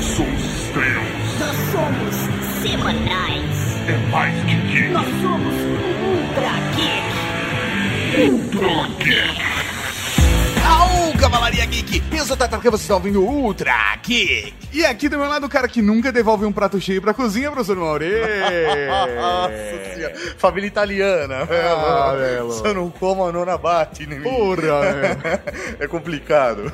Nós somos estrelas. Nós somos semanais. É mais que geek. Nós somos Ultra Geek. Ultra Geek. Eu sou o Tatarca, você está ouvindo o Ultra Geek! E aqui do meu lado o cara que nunca devolve um prato cheio pra cozinha, professor Mauri! Nossa senhora. Família italiana. Ah, Belo. Se eu não como, a nona bate em mim. Porra, velho. É complicado.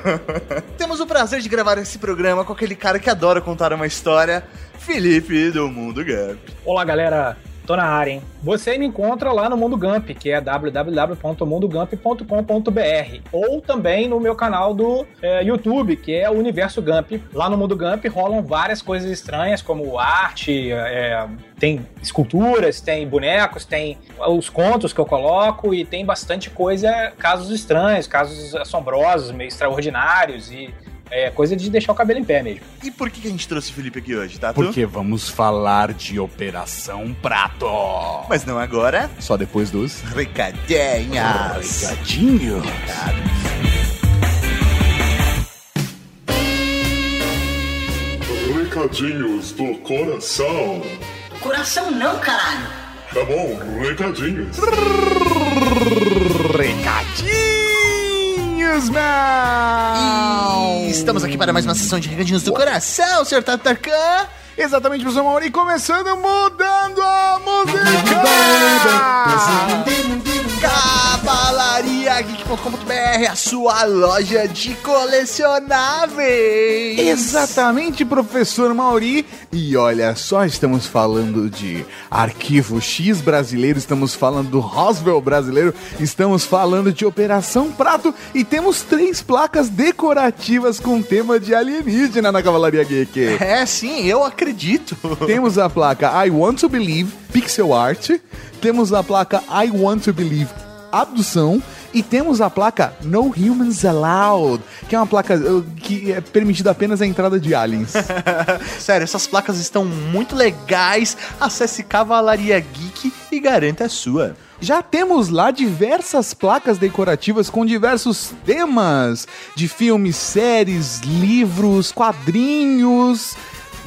Temos o prazer de gravar esse programa com aquele cara que adora contar uma história, Felipe do Mundo Gap. Olá, galera. Tô na área, hein? Você me encontra lá no Mundo Gump, que é www.mundogump.com.br ou também no meu canal do é, YouTube, que é o Universo Gump. Lá no Mundo Gump rolam várias coisas estranhas, como arte, é, tem esculturas, tem bonecos, tem os contos que eu coloco e tem bastante coisa, casos estranhos, casos assombrosos, meio extraordinários e é coisa de deixar o cabelo em pé mesmo. E por que a gente trouxe o Felipe aqui hoje, tá? Porque vamos falar de Operação Prato! Mas não agora. Só depois dos Recadinhas. recadinhos. Recadinhos do coração. Coração não, caralho. Tá bom, recadinhos. Recadinhos, E estamos aqui para mais uma sessão de recadinhos do coração, Sr. Tatarkan. Exatamente, professor Mauri, começando mudando a música! Cavalariageek.com.br, a sua loja de colecionáveis. Exatamente, professor Mauri. E olha só, estamos falando de Arquivo X brasileiro, estamos falando do Roswell brasileiro, estamos falando de Operação Prato e temos três placas decorativas com tema de alienígena na Cavalaria Geek. É, sim, eu acredito. Temos a placa I Want to Believe Pixel Art, temos a placa I Want to Believe Abdução e temos a placa No Humans Allowed, que é uma placa uh, que é permitida apenas a entrada de aliens. Sério, essas placas estão muito legais. Acesse Cavalaria Geek e garanta a sua. Já temos lá diversas placas decorativas com diversos temas de filmes, séries, livros, quadrinhos.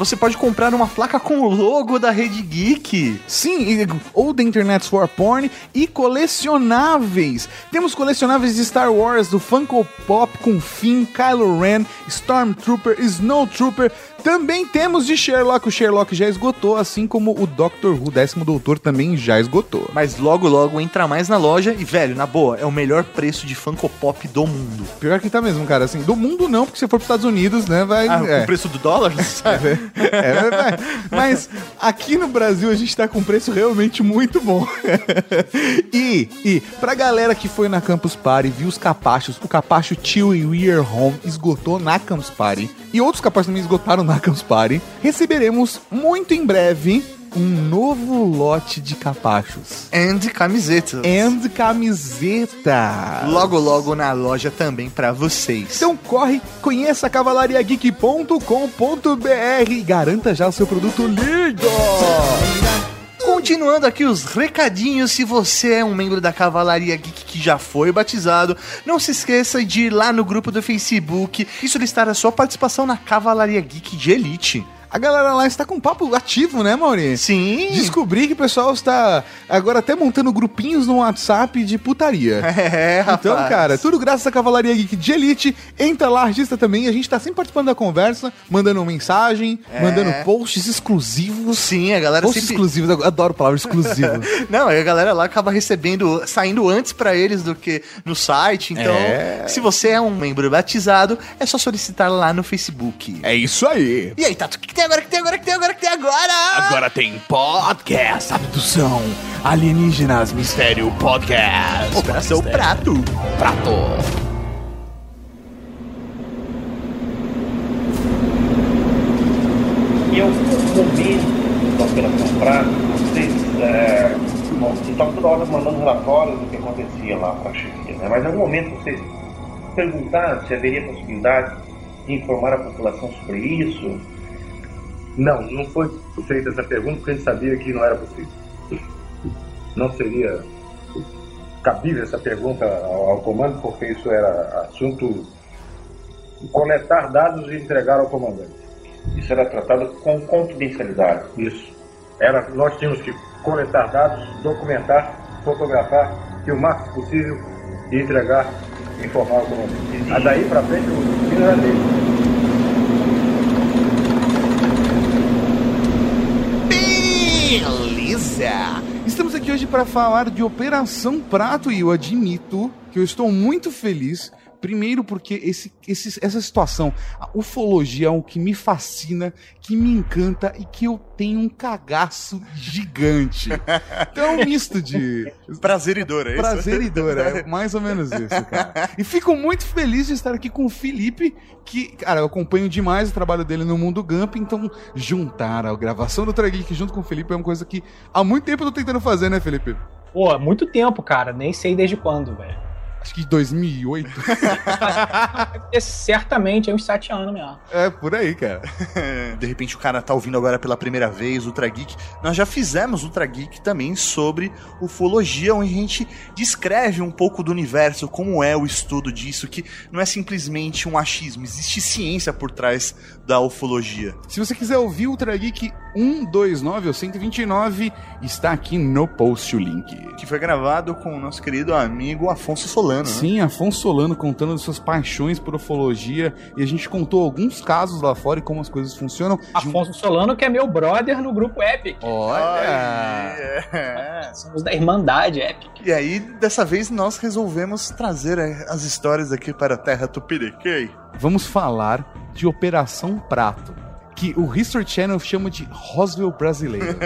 Você pode comprar uma placa com o logo da Rede Geek. Sim, ou The Internet's for Porn e colecionáveis. Temos colecionáveis de Star Wars, do Funko Pop com Finn, Kylo Ren, Stormtrooper, Snowtrooper. Também temos de Sherlock, o Sherlock já esgotou, assim como o Doctor Who, décimo doutor, também já esgotou. Mas logo, logo entra mais na loja e, velho, na boa, é o melhor preço de Funko Pop do mundo. Pior que tá mesmo, cara, assim, do mundo não, porque se for pros Estados Unidos, né, vai... Ah, é. o preço do dólar? É, é, mas aqui no Brasil a gente tá com um preço realmente muito bom. e, e, pra galera que foi na Campus Party, viu os capachos, o capacho Chill e We're Home esgotou na Campus Party, e outros capachos também esgotaram na Campus Party, receberemos muito em breve um novo lote de capachos. And camisetas. And camiseta. Logo, logo na loja também pra vocês. Então corre, conheça cavalariageek.com.br e garanta já o seu produto lindo! Continuando aqui os recadinhos, se você é um membro da Cavalaria Geek que já foi batizado, não se esqueça de ir lá no grupo do Facebook e solicitar a sua participação na Cavalaria Geek de Elite. A galera lá está com um papo ativo, né, Mauri? Sim. Descobri que o pessoal está agora até montando grupinhos no WhatsApp de putaria. É, rapaz. Então, cara, tudo graças à Cavalaria Geek de Elite. Entra lá, registra também. A gente tá sempre participando da conversa, mandando mensagem, mandando posts exclusivos. Sim, a galera Posts sempre... exclusivos, eu adoro a palavra exclusivo. Não, a galera lá acaba recebendo, saindo antes pra eles do que no site. Então, É. se você é um membro batizado, é só solicitar lá no Facebook. é isso aí. E aí, Tato, o que tem agora, que tem agora, que tem agora, que tem agora? Agora tem podcast, abdução, alienígenas, mistério, podcast. Operação Prato. Prato. E eu momento da Operação Prato, vocês é, estavam toda hora mandando relatórios do que acontecia lá para a chefia, né? mas em algum momento vocês perguntaram se haveria possibilidade de informar a população sobre isso. Não, não foi feita essa pergunta porque a gente sabia que não era possível. Não seria cabível essa pergunta ao, ao comando, porque isso era assunto coletar dados e entregar ao comandante. Isso era tratado com confidencialidade. Isso. Era, nós tínhamos que coletar dados, documentar, fotografar, que o máximo possível e entregar, informar o comandante. A daí pra frente, o era dele. Beleza! Estamos aqui hoje para falar de Operação Prato e eu admito que eu estou muito feliz. Primeiro porque esse, esse- essa situação, a ufologia é algo que me fascina, que me encanta e que eu tenho um cagaço gigante. Então é um misto de Prazer e dor, é isso? prazer e dor, é mais ou menos isso, cara. E fico muito feliz de estar aqui com o Felipe, que, cara, eu acompanho demais o trabalho dele no Mundo Gump, então juntar a gravação do Trageek junto com o Felipe é uma coisa que há muito tempo eu tô tentando fazer, né, Felipe? Pô, muito tempo, cara. Nem sei desde quando, velho. Acho que 2008. É certamente é uns sete anos mesmo. é, por aí, cara. De repente o cara tá ouvindo agora pela primeira vez Ultra Geek. Nós já fizemos Ultra Geek também sobre ufologia, onde a gente descreve um pouco do universo, como é o estudo disso, que não é simplesmente um achismo, existe ciência por trás da ufologia. Se você quiser ouvir o Ultra Geek 129 ou 129, está aqui no post o link. Que foi gravado com o nosso querido amigo Afonso Solano. né? Sim, Afonso Solano contando suas paixões por ufologia e a gente contou alguns casos lá fora e como as coisas funcionam. Afonso Solano, que é meu brother no grupo Epic. Olha! É. Somos da Irmandade Epic. E aí, dessa vez, nós resolvemos trazer as histórias aqui para a Terra Tupiniquim. Vamos falar de Operação Prato, que o History Channel chama de Roswell brasileiro.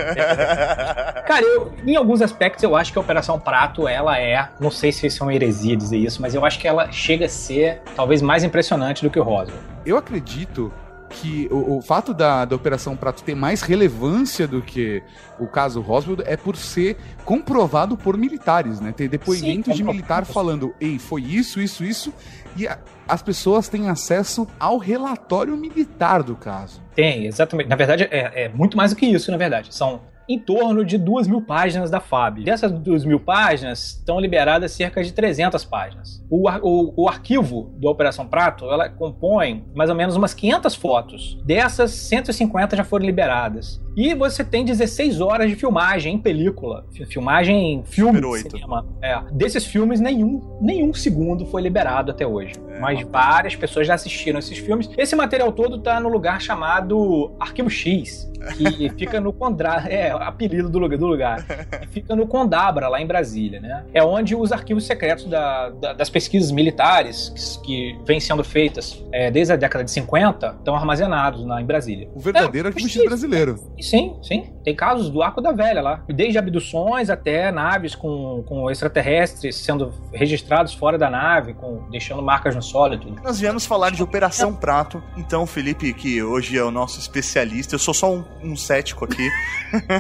Cara, eu, em alguns aspectos eu acho que a Operação Prato, ela é, não sei se isso é uma heresia dizer isso, mas eu acho que ela chega a ser talvez mais impressionante do que o Roswell. Eu acredito que o, o fato da, da Operação Prato ter mais relevância do que o caso Roswell é por ser comprovado por militares, né? Ter depoimentos Sim, de militar falando, ei, foi isso, isso, isso, e a- as pessoas têm acesso ao relatório militar do caso. Tem, exatamente. Na verdade, é, é muito mais do que isso, na verdade. São em torno de duas mil páginas da FAB. Dessas duas mil páginas, estão liberadas cerca de 300 páginas. O, ar- o, o arquivo da Operação Prato, ela compõe mais ou menos umas 500 fotos. Dessas, 150 já foram liberadas. E você tem 16 horas de filmagem em película. Fi- Filmagem em filme de cinema. É. Desses filmes, nenhum, nenhum segundo foi liberado até hoje. Mas várias pessoas já assistiram esses filmes. Esse material todo tá no lugar chamado Arquivo X, que fica no Condra... É, apelido do lugar. Do lugar. Fica no Condabra, lá em Brasília, né? É onde os arquivos secretos da- da- das pesquisas militares, que, que vêm sendo feitas é, desde a década de 50, estão armazenados lá em Brasília. O verdadeiro É, arquivo X brasileiro. Sim, sim. Tem casos do Arco da Velha lá. Desde abduções até naves com, com extraterrestres sendo registrados fora da nave, com, deixando marcas no solo e tudo. Nós viemos falar de Operação Prato. Então, Felipe, que hoje é o nosso especialista, eu sou só um, um cético aqui.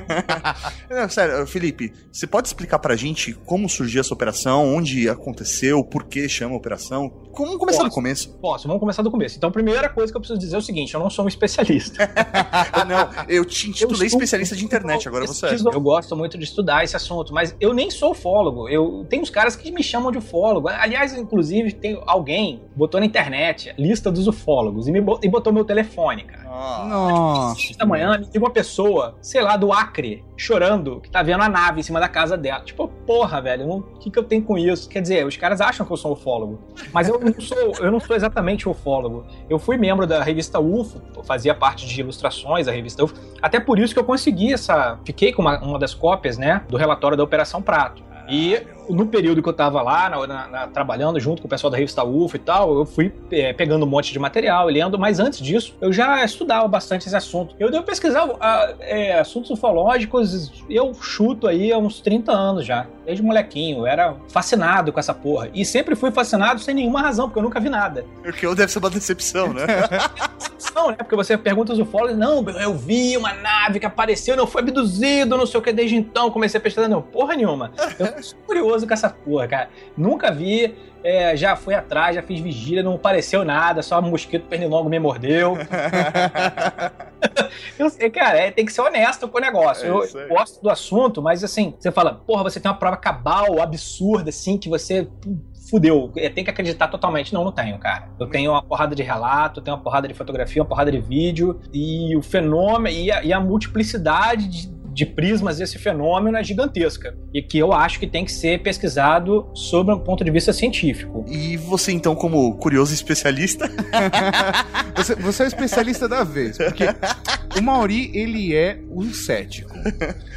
Não, sério, Felipe, você pode explicar pra gente como surgiu essa operação, onde aconteceu, por que chama operação? Vamos começar do Posso. começo. Posso, vamos começar do começo. Então, a primeira coisa que eu preciso dizer é o seguinte: eu não sou um especialista. Não, eu te intitulei Eu sou- especialista de internet, agora você é. Eu gosto muito de estudar esse assunto, mas eu nem sou ufólogo. Eu tenho uns caras que me chamam de ufólogo. Aliás, inclusive, tem alguém botou na internet lista dos ufólogos e me bo- e botou meu telefone, cara. Nossa. Seis da manhã, me liga uma pessoa, sei lá, do Acre, chorando, que tá vendo a nave em cima da casa dela. Tipo, porra, velho, o que, que eu tenho com isso? Quer dizer, os caras acham que eu sou ufólogo. Mas eu não sou, eu não sou exatamente ufólogo. Eu fui membro da revista UFO, fazia parte de ilustrações da revista UFO. Até por isso que eu consegui essa. Fiquei com uma, uma das cópias, né? Do relatório da Operação Prato. E no período que eu tava lá, na- na- na- trabalhando junto com o pessoal da revista UFO e tal, eu fui é, pegando um monte de material e lendo, mas antes disso, eu já estudava bastante esse assunto. Eu devo pesquisar ah, é, assuntos ufológicos, eu chuto aí há uns 30 anos já, desde molequinho. Eu era fascinado com essa porra. E sempre fui fascinado sem nenhuma razão, porque eu nunca vi nada. o que eu deve ser uma decepção, né? Não, né? Porque você pergunta aos ufólogos, não, eu vi uma nave que apareceu, não foi abduzido, não sei o que, desde então comecei a pesquisar, não, porra nenhuma. Eu sou curioso com essa porra, cara. Nunca vi, é, já fui atrás, já fiz vigília, não apareceu nada, só um mosquito pernilongo me mordeu. Eu sei, cara, é, tem que ser honesto com o negócio. É eu gosto do assunto, mas assim, você fala, porra, você tem uma prova cabal, absurda, assim, que você fudeu, é, tem que acreditar totalmente. Não, não tenho, cara. Eu tenho uma porrada de relato, tenho uma porrada de fotografia, uma porrada de vídeo, e o fenômeno, e a, e a multiplicidade de, de prismas desse fenômeno é gigantesca. E que eu acho que tem que ser pesquisado sob um ponto de vista científico. E você, então, como curioso especialista, Você, você é o especialista da vez, porque o Mauri, ele é o cético.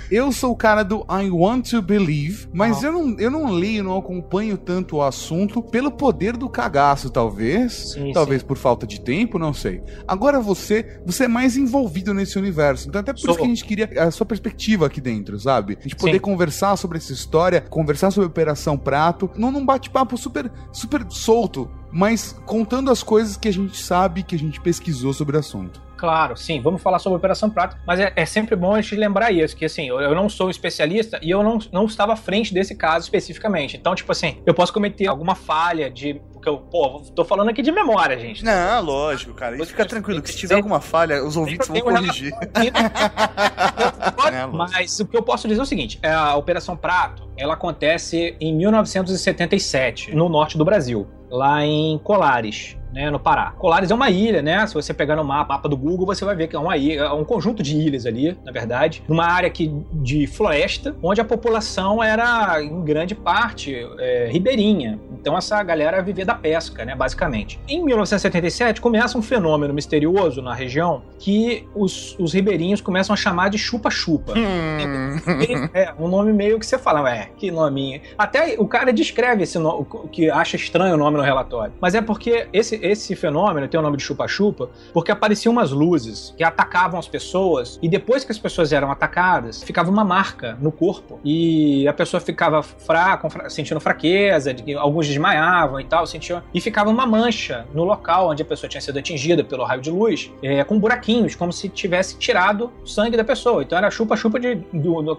Eu sou o cara do I want to believe, mas eu, não, eu não leio, não acompanho tanto o assunto pelo poder do cagaço, talvez. Sim, talvez por falta de tempo, não sei. Agora você, você é mais envolvido nesse universo. Então até por Sou. isso que a gente queria a sua perspectiva aqui dentro, sabe? A gente poder Sim. conversar sobre essa história, conversar sobre Operação Prato, não num bate-papo super, super solto, mas contando as coisas que a gente sabe, que a gente pesquisou sobre o assunto. Claro, sim, vamos falar sobre a Operação Prato, mas é, é sempre bom a gente lembrar isso, que assim, eu, eu não sou um especialista e eu não, não estava à frente desse caso especificamente. Então, tipo assim, eu posso cometer alguma falha de. Porque eu, pô, tô falando aqui de memória, gente. Não, lógico, cara. E fica tranquilo, que se tiver alguma falha, os ouvintes vão corrigir. É. Mas o que eu posso dizer é o seguinte: é, a Operação Prato ela acontece em 1977, no norte do Brasil, lá em Colares. Né, no Pará. Colares é uma ilha, né? Se você pegar no mapa, mapa do Google, você vai ver que é uma ilha, é um conjunto de ilhas ali, na verdade, numa área aqui de floresta, onde a população era em grande parte é, ribeirinha. Então essa galera vivia da pesca, né, basicamente. Em 1977 começa um fenômeno misterioso na região que os, os ribeirinhos começam a chamar de chupa-chupa. Hum. É, um nome meio que você fala, é, que nominho. Até o cara descreve esse que acha estranho o nome no relatório. Mas é porque esse, esse fenômeno tem o nome de chupa-chupa, porque apareciam umas luzes que atacavam as pessoas, e depois que as pessoas eram atacadas, ficava uma marca no corpo. E a pessoa ficava fraca, fra- sentindo fraqueza, alguns desmaiavam e tal, sentiam. E ficava uma mancha no local onde a pessoa tinha sido atingida pelo raio de luz, é, com buraquinhos, como se tivesse tirado sangue da pessoa. Então era chupa-chupa de,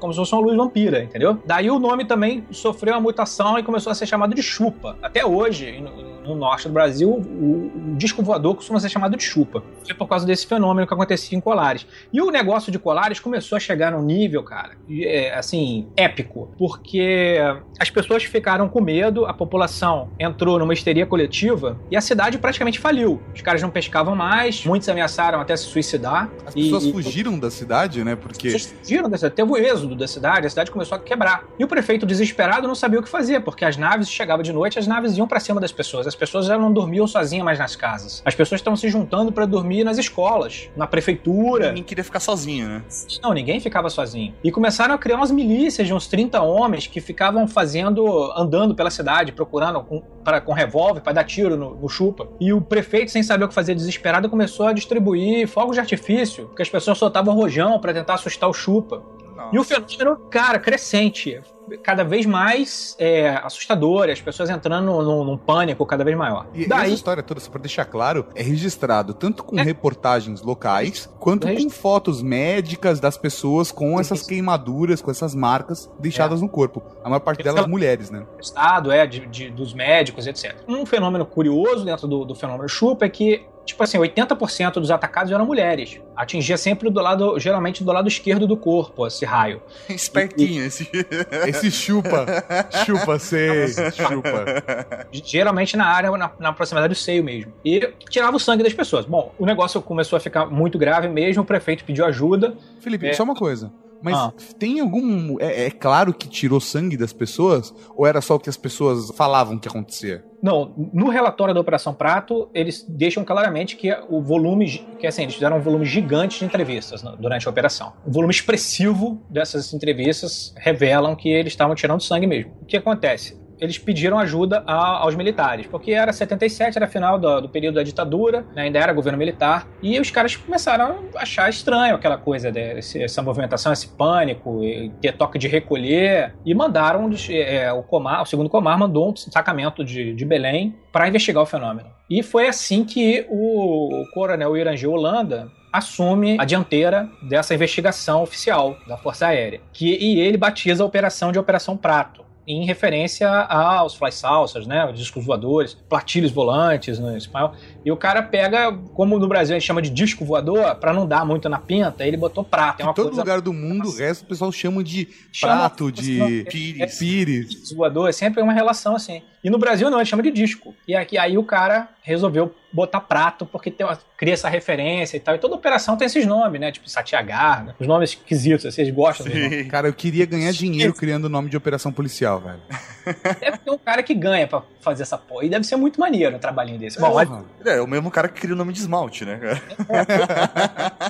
como se fosse uma luz vampira, entendeu? Daí o nome também sofreu uma mutação e começou a ser chamado de chupa. Até hoje, no, no norte do Brasil, o, o disco voador costuma ser chamado de chupa. Foi por causa desse fenômeno que acontecia em Colares. E o negócio de Colares começou a chegar num nível, cara, é, assim, épico. Porque as pessoas ficaram com medo, a população entrou numa histeria coletiva e a cidade praticamente faliu. Os caras não pescavam mais, muitos ameaçaram até se suicidar. As E- pessoas e- fugiram da cidade, né? Porque. Vocês fugiram da cidade, teve o êxodo da cidade, a cidade começou a quebrar. E o prefeito, desesperado, não sabia o que fazer, porque as naves chegavam de noite, as naves iam pra cima das pessoas. As pessoas já não dormiam sozinhas mais nas casas. As pessoas estavam se juntando pra dormir nas escolas, na prefeitura. Ninguém queria ficar sozinho, né? Não, ninguém ficava sozinho. E começaram a criar umas milícias de uns 30 homens que ficavam fazendo, andando pela cidade, procurando com, pra, com revólver para dar tiro no, no chupa. E o prefeito, sem saber o que fazer, desesperado, começou a distribuir fogos de artifício, porque as pessoas soltavam rojão para tentar assustar o chupa. E o fenômeno, cara, crescente. Cada vez mais é, assustador, as pessoas entrando num, num pânico cada vez maior. E essa Daí, história toda, só pra deixar claro, é registrado tanto com É. reportagens locais, quanto É com fotos médicas das pessoas com essas Isso. queimaduras, com essas marcas deixadas no corpo. A maior parte delas Ela- mulheres, né? estado, é, de, de- dos médicos, etc. Um fenômeno curioso dentro do, do fenômeno chupa é que, tipo assim, 80% dos atacados eram mulheres. Atingia sempre do lado, geralmente do lado esquerdo do corpo, esse raio. Espertinho esse. Esse chupa, chupa, sei, chupa. Geralmente na área, na, na proximidade do seio mesmo. E tirava o sangue das pessoas. Bom, o negócio começou a ficar muito grave mesmo, o prefeito pediu ajuda. Felipe, É. só uma coisa. Mas Ah. tem algum. É, é claro que tirou sangue das pessoas? Ou era só o que as pessoas falavam que acontecia? Não, no relatório da Operação Prato, eles deixam claramente que o volume, que assim, eles fizeram um volume gigante de entrevistas no- durante a operação. O volume expressivo dessas entrevistas revelam que eles estavam tirando sangue mesmo. O que acontece? Eles pediram ajuda a- aos militares, porque era 77, era final do, do período da ditadura, né, ainda era governo militar, e os caras começaram a achar estranho aquela coisa, desse- essa movimentação, esse pânico, ter toque de recolher, e mandaram é, o comar, o segundo comar mandou um destacamento de, de Belém para investigar o fenômeno. E foi assim que o, o coronel Irangê Holanda assume a dianteira dessa investigação oficial da Força Aérea, que, e ele batiza a operação de Operação Prato em referência aos fly saucers, né, os discos voadores, platilhos volantes no espanhol. E o cara pega, como no Brasil a gente chama de disco voador, para não dar muito na pinta, ele botou prato. É Em uma todo coisa lugar do mundo, o resto o pessoal chama de Chama- prato, de Pires. pires. voador, é sempre uma relação assim. E no Brasil não, ele chama de disco. E aqui aí o cara resolveu botar prato porque tem uma, cria essa referência e tal. E toda operação tem esses nomes, né? Tipo Satyagarda, os nomes esquisitos, vocês gostam dos nomes. Cara, eu queria ganhar dinheiro criando o nome de operação policial, velho. Deve ter um cara que ganha pra fazer essa porra. E deve ser muito maneiro um trabalhinho desse. Bom, Porra. É, o mesmo cara que cria o nome de esmalte, né, cara?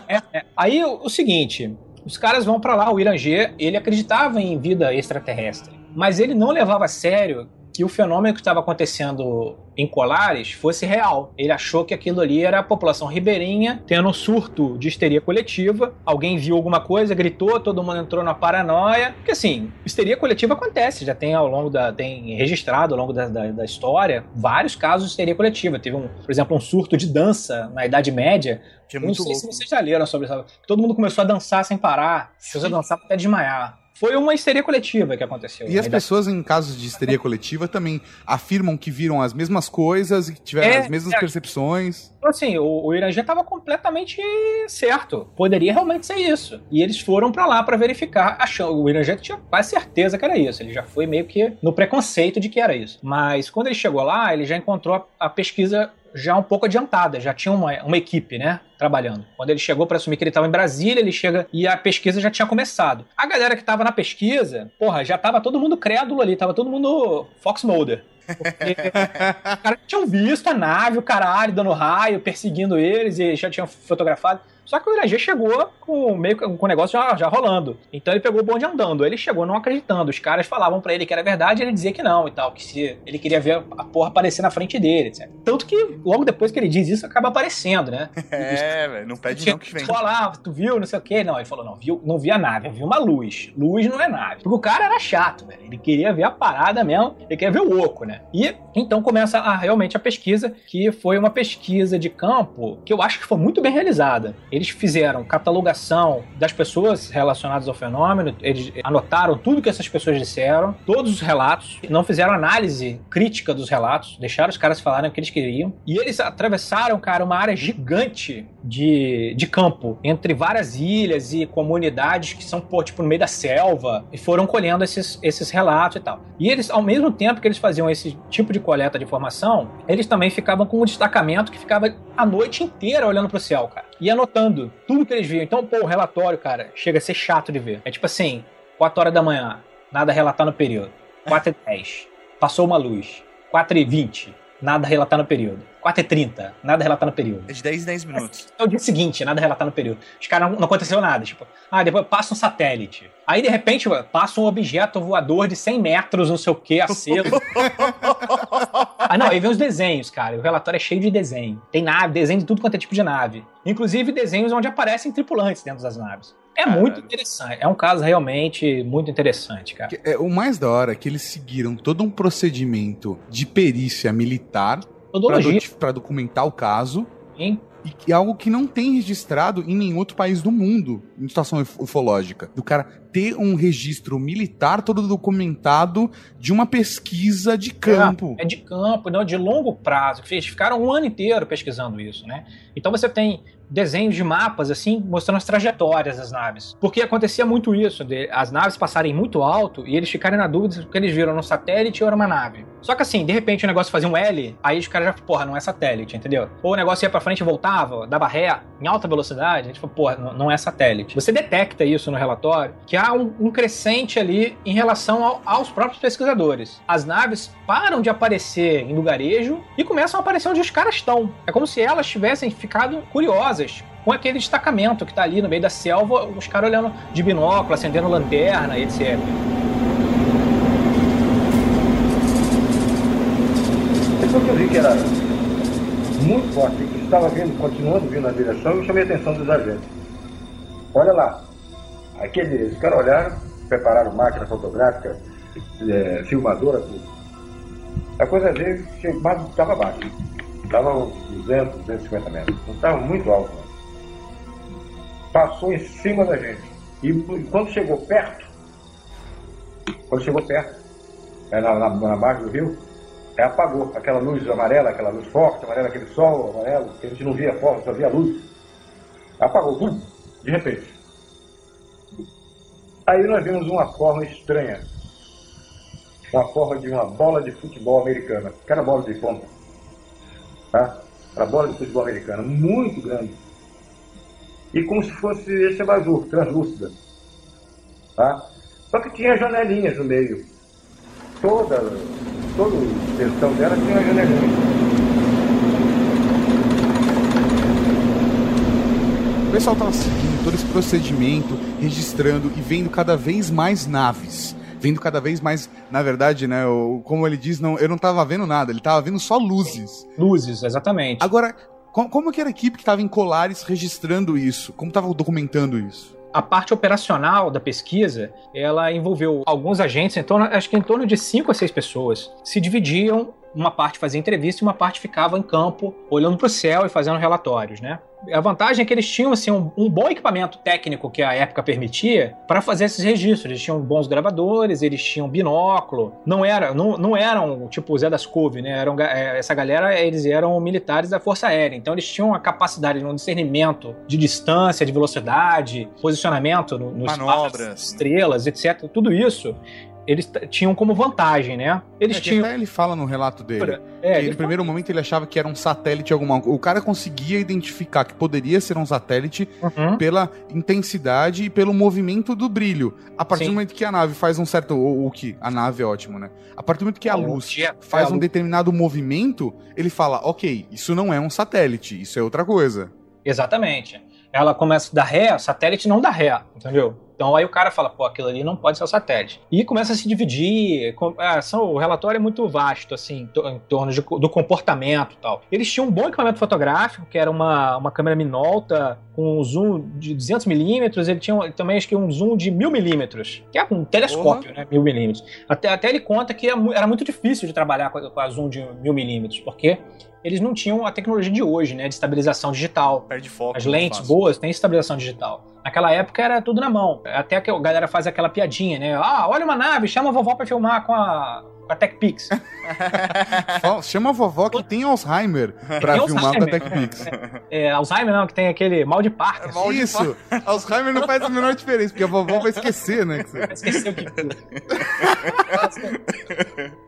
É, é. Aí o, seguinte, os caras vão pra lá, o Irangê, ele acreditava em vida extraterrestre, mas ele não levava a sério que o fenômeno que estava acontecendo em Colares fosse real. Ele achou que aquilo ali era a população ribeirinha tendo um surto de histeria coletiva. Alguém viu alguma coisa, gritou, todo mundo entrou na paranoia. Porque assim, histeria coletiva acontece, já tem ao longo da. tem registrado ao longo da, da, da história vários casos de histeria coletiva. Teve um, por exemplo, um surto de dança na Idade Média. Que é não sei louco. se vocês já leram sobre isso. Todo mundo começou a dançar sem parar. As pessoas dançavam até desmaiar. Foi uma histeria coletiva que aconteceu. E as pessoas, em casos de histeria coletiva, também afirmam que viram as mesmas coisas e que tiveram É, as mesmas é. Então, percepções. assim, o, o Irã já estava completamente certo. Poderia realmente ser isso. E eles foram pra lá pra verificar, achando. O Irã já tinha quase certeza que era isso. Ele já foi meio que no preconceito de que era isso. Mas quando ele chegou lá, ele já encontrou a, a pesquisa já um pouco adiantada. Já tinha uma, uma equipe, né? Trabalhando. Quando ele chegou pra assumir que ele estava em Brasília, ele chega e a pesquisa já tinha começado. A galera que tava na pesquisa, porra, já tava todo mundo crédulo ali, tava todo mundo Fox Mulder. Porque os caras tinham visto a nave, o caralho, dando raio, perseguindo eles e já tinham fotografado. Só que o Iragê chegou com meio com o negócio já, já rolando. Então ele pegou o bonde andando. Ele chegou não acreditando. Os caras falavam pra ele que era verdade, ele dizia que não e tal. Que se ele queria ver a porra aparecer na frente dele, etc. Tanto que logo depois que ele diz isso, acaba aparecendo, né? É, velho, não pede não que vem. Tu lá, tu viu, não sei o quê. Não, ele falou, não, viu, não vi a nave, eu vi uma luz. Luz não é nave. Porque o cara era chato, velho. Ele queria ver a parada mesmo, ele queria ver o oco, né? E então começa a, realmente a pesquisa, que foi uma pesquisa de campo que eu acho que foi muito bem realizada. Eles fizeram catalogação das pessoas relacionadas ao fenômeno, eles anotaram tudo que essas pessoas disseram, todos os relatos, não fizeram análise crítica dos relatos, deixaram os caras falarem o que eles queriam. E eles atravessaram, cara, uma área gigante de, de campo, entre várias ilhas e comunidades que são, pô, tipo, no meio da selva, e foram colhendo esses, esses relatos e tal. E eles, ao mesmo tempo que eles faziam esse tipo de coleta de informação, eles também ficavam com um destacamento que ficava a noite inteira olhando pro céu, cara, e anotando tudo que eles viam. Então, pô, o relatório, cara, chega a ser chato de ver. É tipo assim, 4 horas da manhã, nada a relatar no período. 4 e 10, passou uma luz. 4 e 20, nada a relatar no período. 4 e 30, nada a relatar no período. É de 10 em 10 minutos. É o dia seguinte, nada a relatar no período. Os caras não, não aconteceu nada. Tipo, ah, depois passa um satélite. Aí, de repente, passa um objeto voador de 100 metros, não sei o que, aceso. ah, não, aí vem os desenhos, cara. O relatório é cheio de desenho. Tem nave, desenho de tudo quanto é tipo de nave. Inclusive desenhos onde aparecem tripulantes dentro das naves. É muito interessante. É um caso realmente muito interessante, cara. É, o mais da hora é que eles seguiram todo um procedimento de perícia militar pra, Todologia, doti- pra documentar o caso. hein? E que é algo que não tem registrado em nenhum outro país do mundo, em situação uf- ufológica. Do cara ter um registro militar todo documentado de uma pesquisa de campo. É de campo, não, de longo prazo. Eles ficaram um ano inteiro pesquisando isso, né? Então você tem desenhos de mapas, assim, mostrando as trajetórias das naves. Porque acontecia muito isso, de as naves passarem muito alto e eles ficarem na dúvida se o que eles viram no satélite ou era uma nave. Só que assim, de repente o negócio fazia um L, aí os caras já, porra, não é satélite, entendeu? Ou o negócio ia pra frente e voltava, dava ré em alta velocidade, a gente falou, porra, não, não é satélite. Você detecta isso no relatório, que há um, um crescente ali em relação ao- aos próprios pesquisadores. As naves param de aparecer em lugarejo e começam a aparecer onde os caras estão. É como se elas tivessem ficado curiosas com aquele destacamento que tá ali no meio da selva, os caras olhando de binóculo, acendendo lanterna, etc. Depois que eu vi que era muito forte, que estava vindo, continuando vindo na direção, eu chamei a atenção dos agentes. Olha lá, aquele, os caras olharam, prepararam máquina fotográfica, é, filmadora, tudo. A coisa mas estava baixo. Estava uns 200, 250 metros. Não estava muito alto. não. Passou em cima da gente. E quando chegou perto, quando chegou perto, é, na, na, na margem do rio, apagou aquela luz amarela, aquela luz forte, amarela, aquele sol amarelo, que a gente não via forte, só via luz. Apagou, bum, de repente. Aí nós vimos uma forma estranha. com a forma de uma bola de futebol americana. Aquela bola de ponta. Tá? Era bola de futebol americana, muito grande. E como se fosse esse abajur, translúcida. Tá? Só que tinha janelinhas no meio. Toda, toda a extensão dela tinha uma janelinha. O pessoal tava seguindo todo esse procedimento, registrando e vendo cada vez mais naves. Vendo cada vez mais, na verdade, né? o- como ele diz, não, eu não tava vendo nada, ele tava vendo só luzes. Luzes, exatamente. Agora, co- como que era a equipe que tava em Colares registrando isso? Como tava documentando isso? A parte operacional da pesquisa, ela envolveu alguns agentes, em torno, acho que em torno de cinco a seis pessoas. Se dividiam, uma parte fazia entrevista e uma parte ficava em campo, olhando para o céu e fazendo relatórios, né? A vantagem é que eles tinham assim, um, um bom equipamento técnico que a época permitia para fazer esses registros. Eles tinham bons gravadores, eles tinham binóculo. Não era, não, não eram tipo o Zé das Couve, né? Eram, é, essa galera, eles eram militares da Força Aérea. Então eles tinham a capacidade, um discernimento de distância, de velocidade, posicionamento no, no espaço, Manobras. estrelas, etc. Tudo isso eles tinham como vantagem, né? Eles É, tinham. até ele fala no relato dele. É, que no primeiro momento ele achava que era um satélite alguma O cara conseguia identificar que poderia ser um satélite Uhum. pela intensidade e pelo movimento do brilho. A partir Sim. do momento que a nave faz um certo. Ou, ou que a nave é ótimo, né? A partir do momento que a É, o luz dia- faz é, a um luz- determinado movimento, ele fala: ok, isso não é um satélite, isso é outra coisa. Exatamente. Ela começa a dar ré, o satélite não dá ré, entendeu? Então aí o cara fala, pô, aquilo ali não pode ser o satélite. E começa a se dividir. com- ah, são, o relatório é muito vasto, assim, em to- em torno de- do comportamento e tal. Eles tinham um bom equipamento fotográfico, que era uma, uma câmera Minolta com um zoom de 200mm. Ele tinha também, acho que, um zoom de 1000mm, que é um telescópio, né? 1000mm. Até, até ele conta que é era muito difícil de trabalhar com a, com a zoom de 1000mm, porque eles não tinham a tecnologia de hoje, né? De estabilização digital. Perde foco. As muito lentes boas têm estabilização digital. Naquela época era tudo na mão. Até que a galera faz aquela piadinha, né? Ah, olha uma nave, chama a vovó pra filmar com a, com a TechPix. Chama a vovó que tem Alzheimer pra Tem filmar com a Alzheimer. TechPix. É, Alzheimer não, que tem aquele mal de Parkinson. Mal de Isso! Alzheimer não faz a menor diferença, porque a vovó vai esquecer, né? que você- Esqueceu que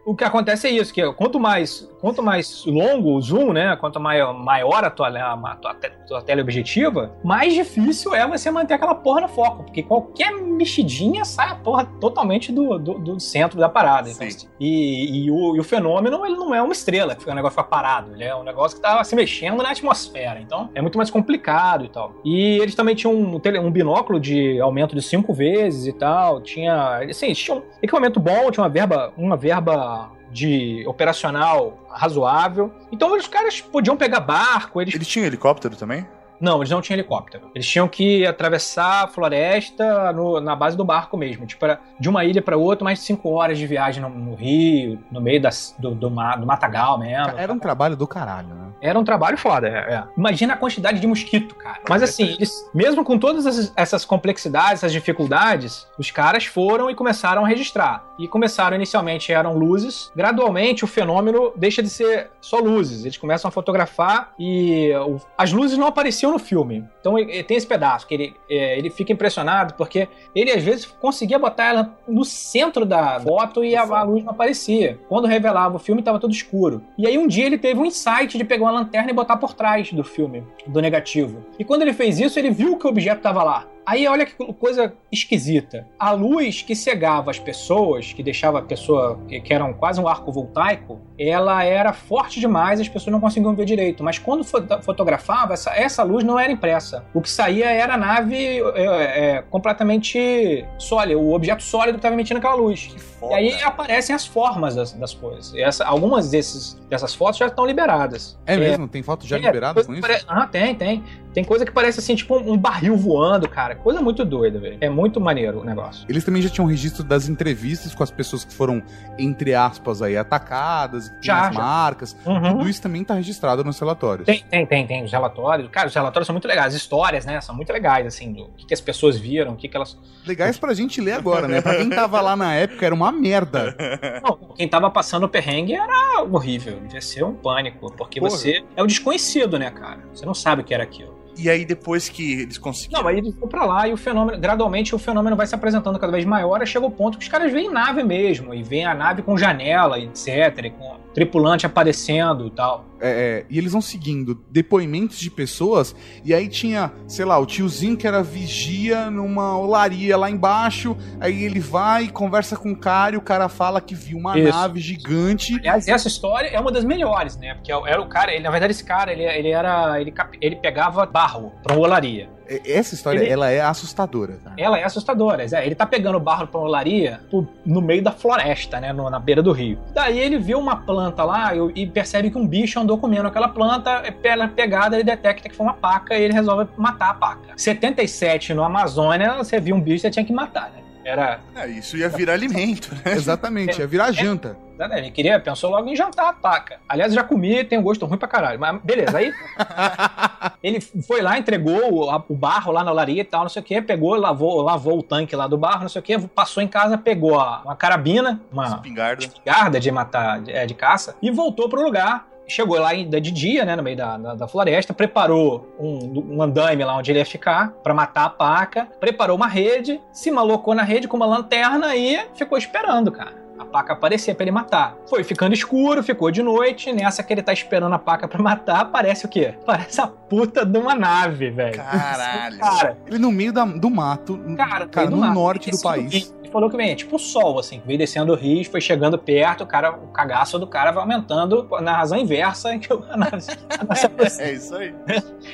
O que acontece é isso, que quanto mais, quanto mais longo o zoom, né? Quanto maior, maior a tua, a tua, tua teleobjetiva, mais difícil é você manter aquela porra no foco. Porque qualquer mexidinha sai a porra totalmente do, do, do centro da parada. Então, Sim. E, o, e o fenômeno, ele não é uma estrela, que o negócio fica parado. Ele é um negócio que tá se mexendo na atmosfera. Então, é muito mais complicado e tal. E eles também tinham um, um binóculo de aumento de cinco vezes e tal. Tinha. Assim, eles tinham equipamento bom, tinha uma verba, uma verba de operacional razoável. Então os caras podiam pegar barco, eles Eles tinham helicóptero também? Não, eles não tinham helicóptero. Eles tinham que atravessar a floresta no- na base do barco mesmo. Tipo, era de uma ilha para outra, mais de cinco horas de viagem no, no rio, no meio das- do, do, ma- do matagal mesmo. Era um trabalho do caralho, né? Era um trabalho foda, é, é. Imagina a quantidade de mosquito, cara. Mas assim, eles, mesmo com todas essas, essas complexidades, essas dificuldades, os caras foram e começaram a registrar. E começaram, inicialmente, eram luzes. Gradualmente, o fenômeno deixa de ser só luzes. Eles começam a fotografar e o- as luzes não apareciam no filme. Então tem esse pedaço que ele, é, ele fica impressionado porque ele, às vezes, conseguia botar ela no centro da foto e a, a luz não aparecia. Quando revelava o filme, estava tudo escuro. E aí um dia ele teve um insight de pegar uma lanterna e botar por trás do filme, do negativo. E quando ele fez isso, ele viu que o objeto estava lá. Aí olha que coisa esquisita. A luz que cegava as pessoas, que deixava a pessoa, que, era quase um arco voltaico, ela era forte demais, as pessoas não conseguiam ver direito. Mas quando fo- fotografava, essa, essa luz não era impressa. O que saía era a nave é, é, completamente sólida, o objeto sólido estava emitindo aquela luz. Foda. E aí aparecem as formas das, das coisas. E essa- algumas desses, dessas fotos já estão liberadas. É, mesmo? Tem foto já é, liberada com isso? pare- Ah, tem, tem. Tem coisa que parece assim, tipo um barril voando, cara. Coisa muito doida, velho. É muito maneiro o negócio. Eles também já tinham registro das entrevistas com as pessoas que foram, entre aspas, aí, atacadas, que Já, as já. marcas. Uhum. Tudo isso também tá registrado nos relatórios. Tem, tem, tem, tem. Os relatórios. Cara, os relatórios são muito legais. As histórias, né? São muito legais, assim, do que, que as pessoas viram, o que, que elas. Legais pra gente ler agora, né? Pra quem tava lá na época, era uma merda. Não, quem tava passando o perrengue era horrível. Devia ser um pânico. Porque Porra. você é o desconhecido, né, cara? Você não sabe o que era aquilo. E aí depois que eles conseguiram. Não, aí ele foi pra lá e o fenômeno, gradualmente o fenômeno vai se apresentando cada vez maior, e chega o ponto que os caras veem nave mesmo, e veem a nave com janela, etc, e com tripulante aparecendo e tal. É, é, e eles vão seguindo depoimentos de pessoas, e aí tinha, sei lá, o tiozinho que era vigia numa olaria lá embaixo, aí ele vai, conversa com o cara, e o cara fala que viu uma Isso. nave gigante. Aliás, essa história é uma das melhores, né? Porque era o cara, ele, na verdade, esse cara, ele, ele era. Ele, ele pegava barro pra uma olaria. É, Essa história, Ele- ela é assustadora. tá? Ela é assustadora. é, Ele tá pegando barro pra olaria no meio da floresta, né? no- na beira do rio. Daí ele vê uma planta lá e, e percebe que um bicho andou comendo aquela planta. é, Pela pegada, ele detecta que foi uma paca e ele resolve matar a paca. 77 no Amazônia, você viu um bicho, você tinha que matar, né? Era. É, isso ia virar alimento, né? Exatamente, é virar janta. né, Ele queria, pensou logo em jantar a paca. Aliás, eu já comi, tem um gosto ruim pra caralho. Mas beleza, aí. ele foi lá, entregou o, a- o barro lá na olaria e tal, não sei o que, pegou, lavou, lavou o tanque lá do barro, não sei o que, passou em casa, pegou a- uma carabina, uma Espingarda. espingarda de matar, de, é, de caça, e voltou pro lugar. Chegou lá ainda de dia, né, no meio da, da, da floresta, preparou um, um andaime lá onde ele ia ficar pra matar a paca, preparou uma rede, se malocou na rede com uma lanterna e ficou esperando, cara. A paca aparecer pra ele matar. Foi ficando escuro, ficou de noite. Nessa que ele tá esperando a paca pra matar, aparece o quê? Parece a puta de uma nave, velho. Caralho. Cara, Ele no meio da- do mato, Cara, cara, no mato, norte do país. Ele falou que vem, é tipo o sol, assim, que veio descendo o rio, foi chegando perto, o cara, o cagaço do cara vai aumentando na razão inversa que a nave- a. É isso aí.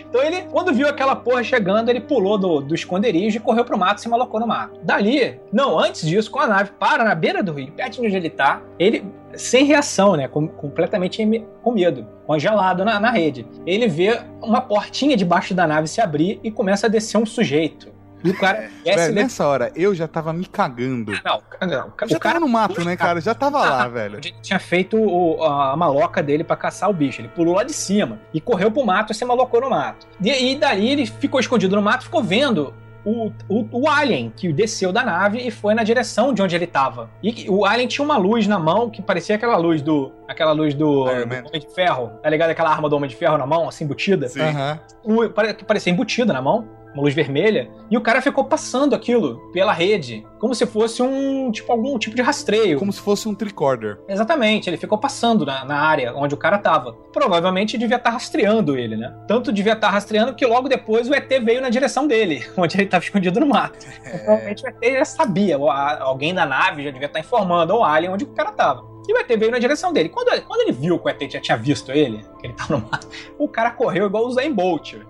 Então ele, quando viu aquela porra chegando, ele pulou do, do esconderijo e correu pro mato, se malocou no mato. Dali, não, antes disso, com a nave para na beira do rio, perto de onde ele tá, ele, sem reação, né, com- completamente com medo, congelado na, na rede, ele vê uma portinha debaixo da nave se abrir e começa a descer um sujeito. E o cara desce... Velho, nessa hora, eu já tava me cagando. Não, não, já o cara tava no mato, né, cara? Já tava lá, velho. Ele tinha feito o- a maloca dele pra caçar o bicho. Ele pulou lá de cima e correu pro mato e se malocou no mato. E, e daí ele ficou escondido no mato, ficou vendo o, o, o alien que desceu da nave e foi na direção de onde ele tava. E o alien tinha uma luz na mão que parecia aquela luz do. aquela luz do, do. Homem de Ferro. Tá ligado? Aquela arma do Homem de Ferro na mão, assim, embutida. Sim. Que parecia embutida na mão, uma luz vermelha, e o cara ficou passando aquilo pela rede, como se fosse um tipo algum tipo de rastreio. Como se fosse um tricorder. Exatamente, ele ficou passando na, na área onde o cara tava. Provavelmente devia estar rastreando ele, né? Tanto devia estar rastreando que logo depois o ET veio na direção dele, onde ele estava escondido no mato. Provavelmente o ET já sabia, alguém da nave já devia estar informando ao alien onde o cara tava. ET veio na direção dele. Quando, quando ele viu que o ET já tinha visto ele, que ele tava no mato, o cara correu igual o Zayn Bolt.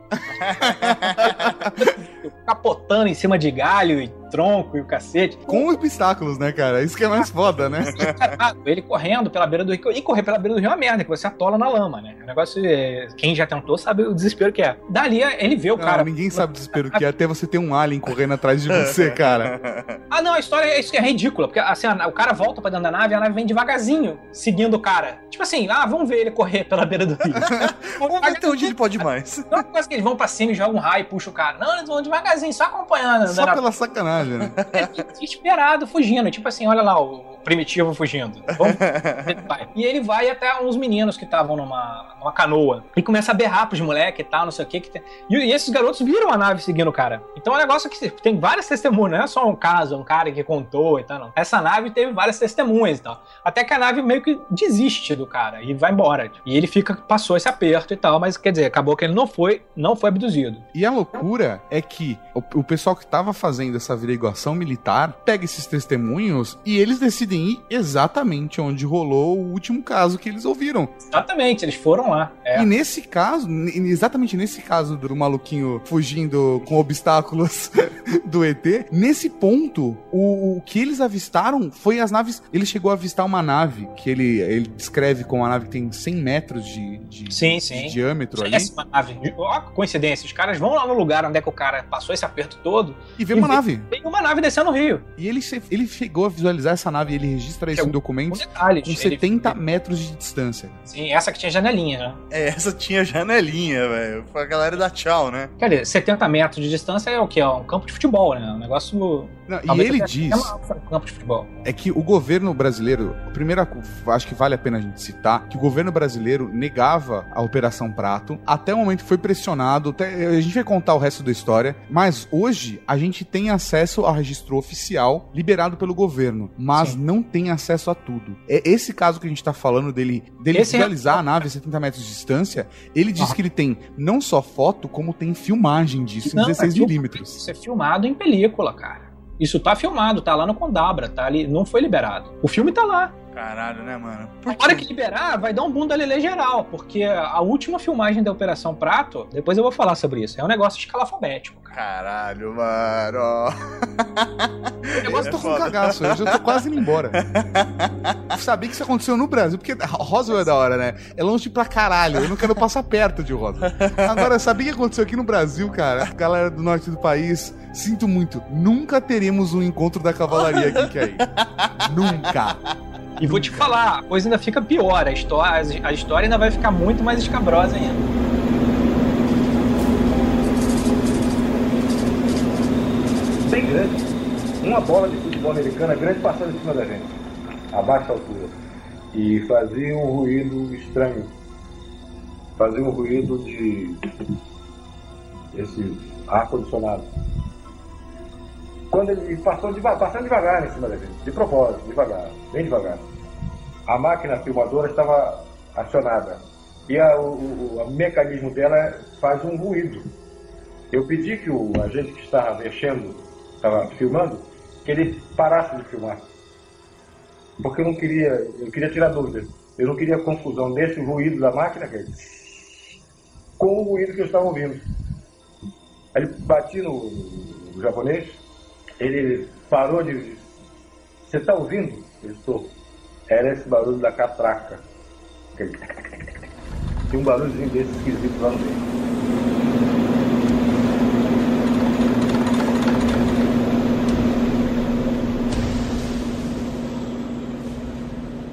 Capotando em cima de galho e tronco e o cacete. Com obstáculos, né, cara? Isso que é mais foda, né? Ele correndo pela beira do rio. E correr pela beira do rio é uma merda, que você atola na lama, né? O negócio, é- quem já tentou sabe o desespero que é. Dali, ele vê o Não, cara. ninguém sabe o desespero que é até você ter um alien correndo atrás de você, cara. Ah, não, a história é, isso que é ridícula. Porque assim, o cara volta pra dentro da nave e a nave vem devagarzinho, seguindo o cara. Tipo assim, ah, vamos ver ele correr pela beira do rio. Vamos ver até onde ele pode mais. Não é uma coisa que eles vão pra cima e jogam um raio e puxam o cara. Não, eles vão devagarzinho, só acompanhando. Só andando pela sacanagem, né? desesperado, fugindo. Tipo assim, olha lá, o primitivo fugindo. Vamos... E ele vai até uns meninos que estavam numa, numa canoa. E começa a berrar pros moleques e tal, não sei o que. que tem- e, e esses garotos viram a nave seguindo o cara. Então é um negócio que tem várias testemunhas, não é só um caso, um cara que contou e tal, não. Essa nave teve várias testemunhas e tal. Até que a nave meio que desiste do cara e vai embora. E ele fica, passou esse aperto e tal, mas quer dizer, acabou que ele não foi, não foi abduzido. E a loucura é que o, o pessoal que tava fazendo essa averiguação militar pega esses testemunhos e eles decidem ir exatamente onde rolou o último caso que eles ouviram. Exatamente, eles foram lá. É. E nesse caso, exatamente nesse caso do maluquinho fugindo com obstáculos do ET, nesse ponto, o, o que eles avistaram foi as naves. Ele chegou a avistar uma nave que ele, ele descreve como uma nave que tem 100 metros de, de, Sim, de sim. diâmetro ali Essa nave. Ó, coincidência. Os caras vão lá no lugar onde é que o cara passou esse aperto todo. e vê uma e vê- nave. Tem uma nave descendo no rio. E ele, ele chegou a visualizar essa nave e ele registra isso em Com documentos detalhes. com Ele- 70 metros de distância. Sim, essa que tinha janelinha, né? É, essa tinha janelinha, velho. Foi a galera da tchau, né? Quer dizer, 70 metros de distância é o quê? É um campo de futebol, né? Um negócio Não, e ele diz é que o governo brasileiro, primeiro, acho que vale a pena a gente citar, que o governo brasileiro negava a Operação Prato, até o momento que foi pressionado, até- a gente vai contar o resto da história, mas hoje a gente tem acesso ao registro oficial liberado pelo governo, mas Sim. não tem acesso a tudo. É esse caso que a gente tá falando dele, dele Esse é- visualizar a nave a 70 metros de distância, ele diz Ah. que ele tem não só foto, como tem filmagem disso em Não, é 16 filma- milímetros. Isso é filmado em película, cara. Isso tá filmado, tá lá no Condabra, tá ali, não foi liberado. O filme tá lá. Caralho, né, mano? A hora que liberar, vai dar um bunda lelê geral, porque a última filmagem da Operação Prato, depois eu vou falar sobre isso, é um negócio escalafobético, cara. Caralho, mano. Eu tô com foda. cagaço, eu já tô quase indo embora. Sabia que isso aconteceu no Brasil, porque Roswell é da hora, né? É longe pra caralho, eu não quero passar perto de Roswell. Agora, sabia que aconteceu aqui no Brasil, cara? Galera do norte do país, sinto muito, nunca teremos um encontro da cavalaria aqui, aí. Nunca. E vou te falar, a coisa ainda fica pior, a história, a história ainda vai ficar muito mais escabrosa ainda. bem grande. Uma bola de futebol americana grande passando em cima da gente, a baixa altura. E fazia um ruído estranho. Fazia um ruído de. esse ar-condicionado. Quando ele passou devagar, passando devagar em cima da gente, de propósito, devagar, bem devagar. A máquina filmadora estava acionada. E a- o, o- mecanismo dela faz um ruído. Eu pedi que o agente que estava mexendo, estava filmando, que ele parasse de filmar. Porque eu não queria, eu queria tirar dúvida. Eu não queria confusão desse ruído da máquina, que com o ruído que eu estava ouvindo. Aí ele bati no, no japonês, ele parou de. Você está ouvindo? Eu estou. Era esse barulho da catraca. Aquele... Tem um barulhozinho desse esquisito lá no meio.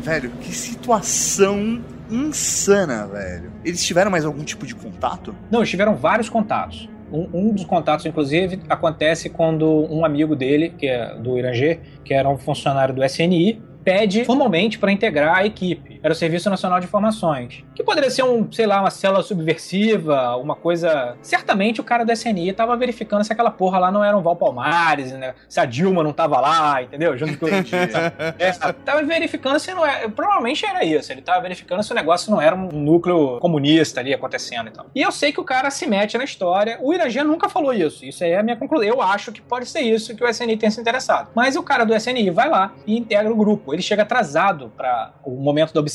Velho, que situação insana, velho. Eles tiveram mais algum tipo de contato? Não, eles tiveram vários contatos. Um, um dos contatos, inclusive, acontece quando um amigo dele, que é do Irangê, que era um funcionário do SNI, pede formalmente para integrar a equipe. Era o Serviço Nacional de Informações. Que poderia ser um, sei lá, uma célula subversiva, uma coisa. Certamente o cara do SNI estava verificando se aquela porra lá não era um Val Palmares, né? se a Dilma não tava lá, entendeu? Junto com é, tava verificando se não era. Provavelmente era isso. Ele tava verificando se o negócio não era um núcleo comunista ali acontecendo e tal. E eu sei que o cara se mete na história. O Iragê nunca falou isso. Isso aí é a minha conclusão. Eu acho que pode ser isso que o SNI tenha se interessado. Mas o cara do SNI vai lá e integra o grupo. Ele chega atrasado para o momento da observação.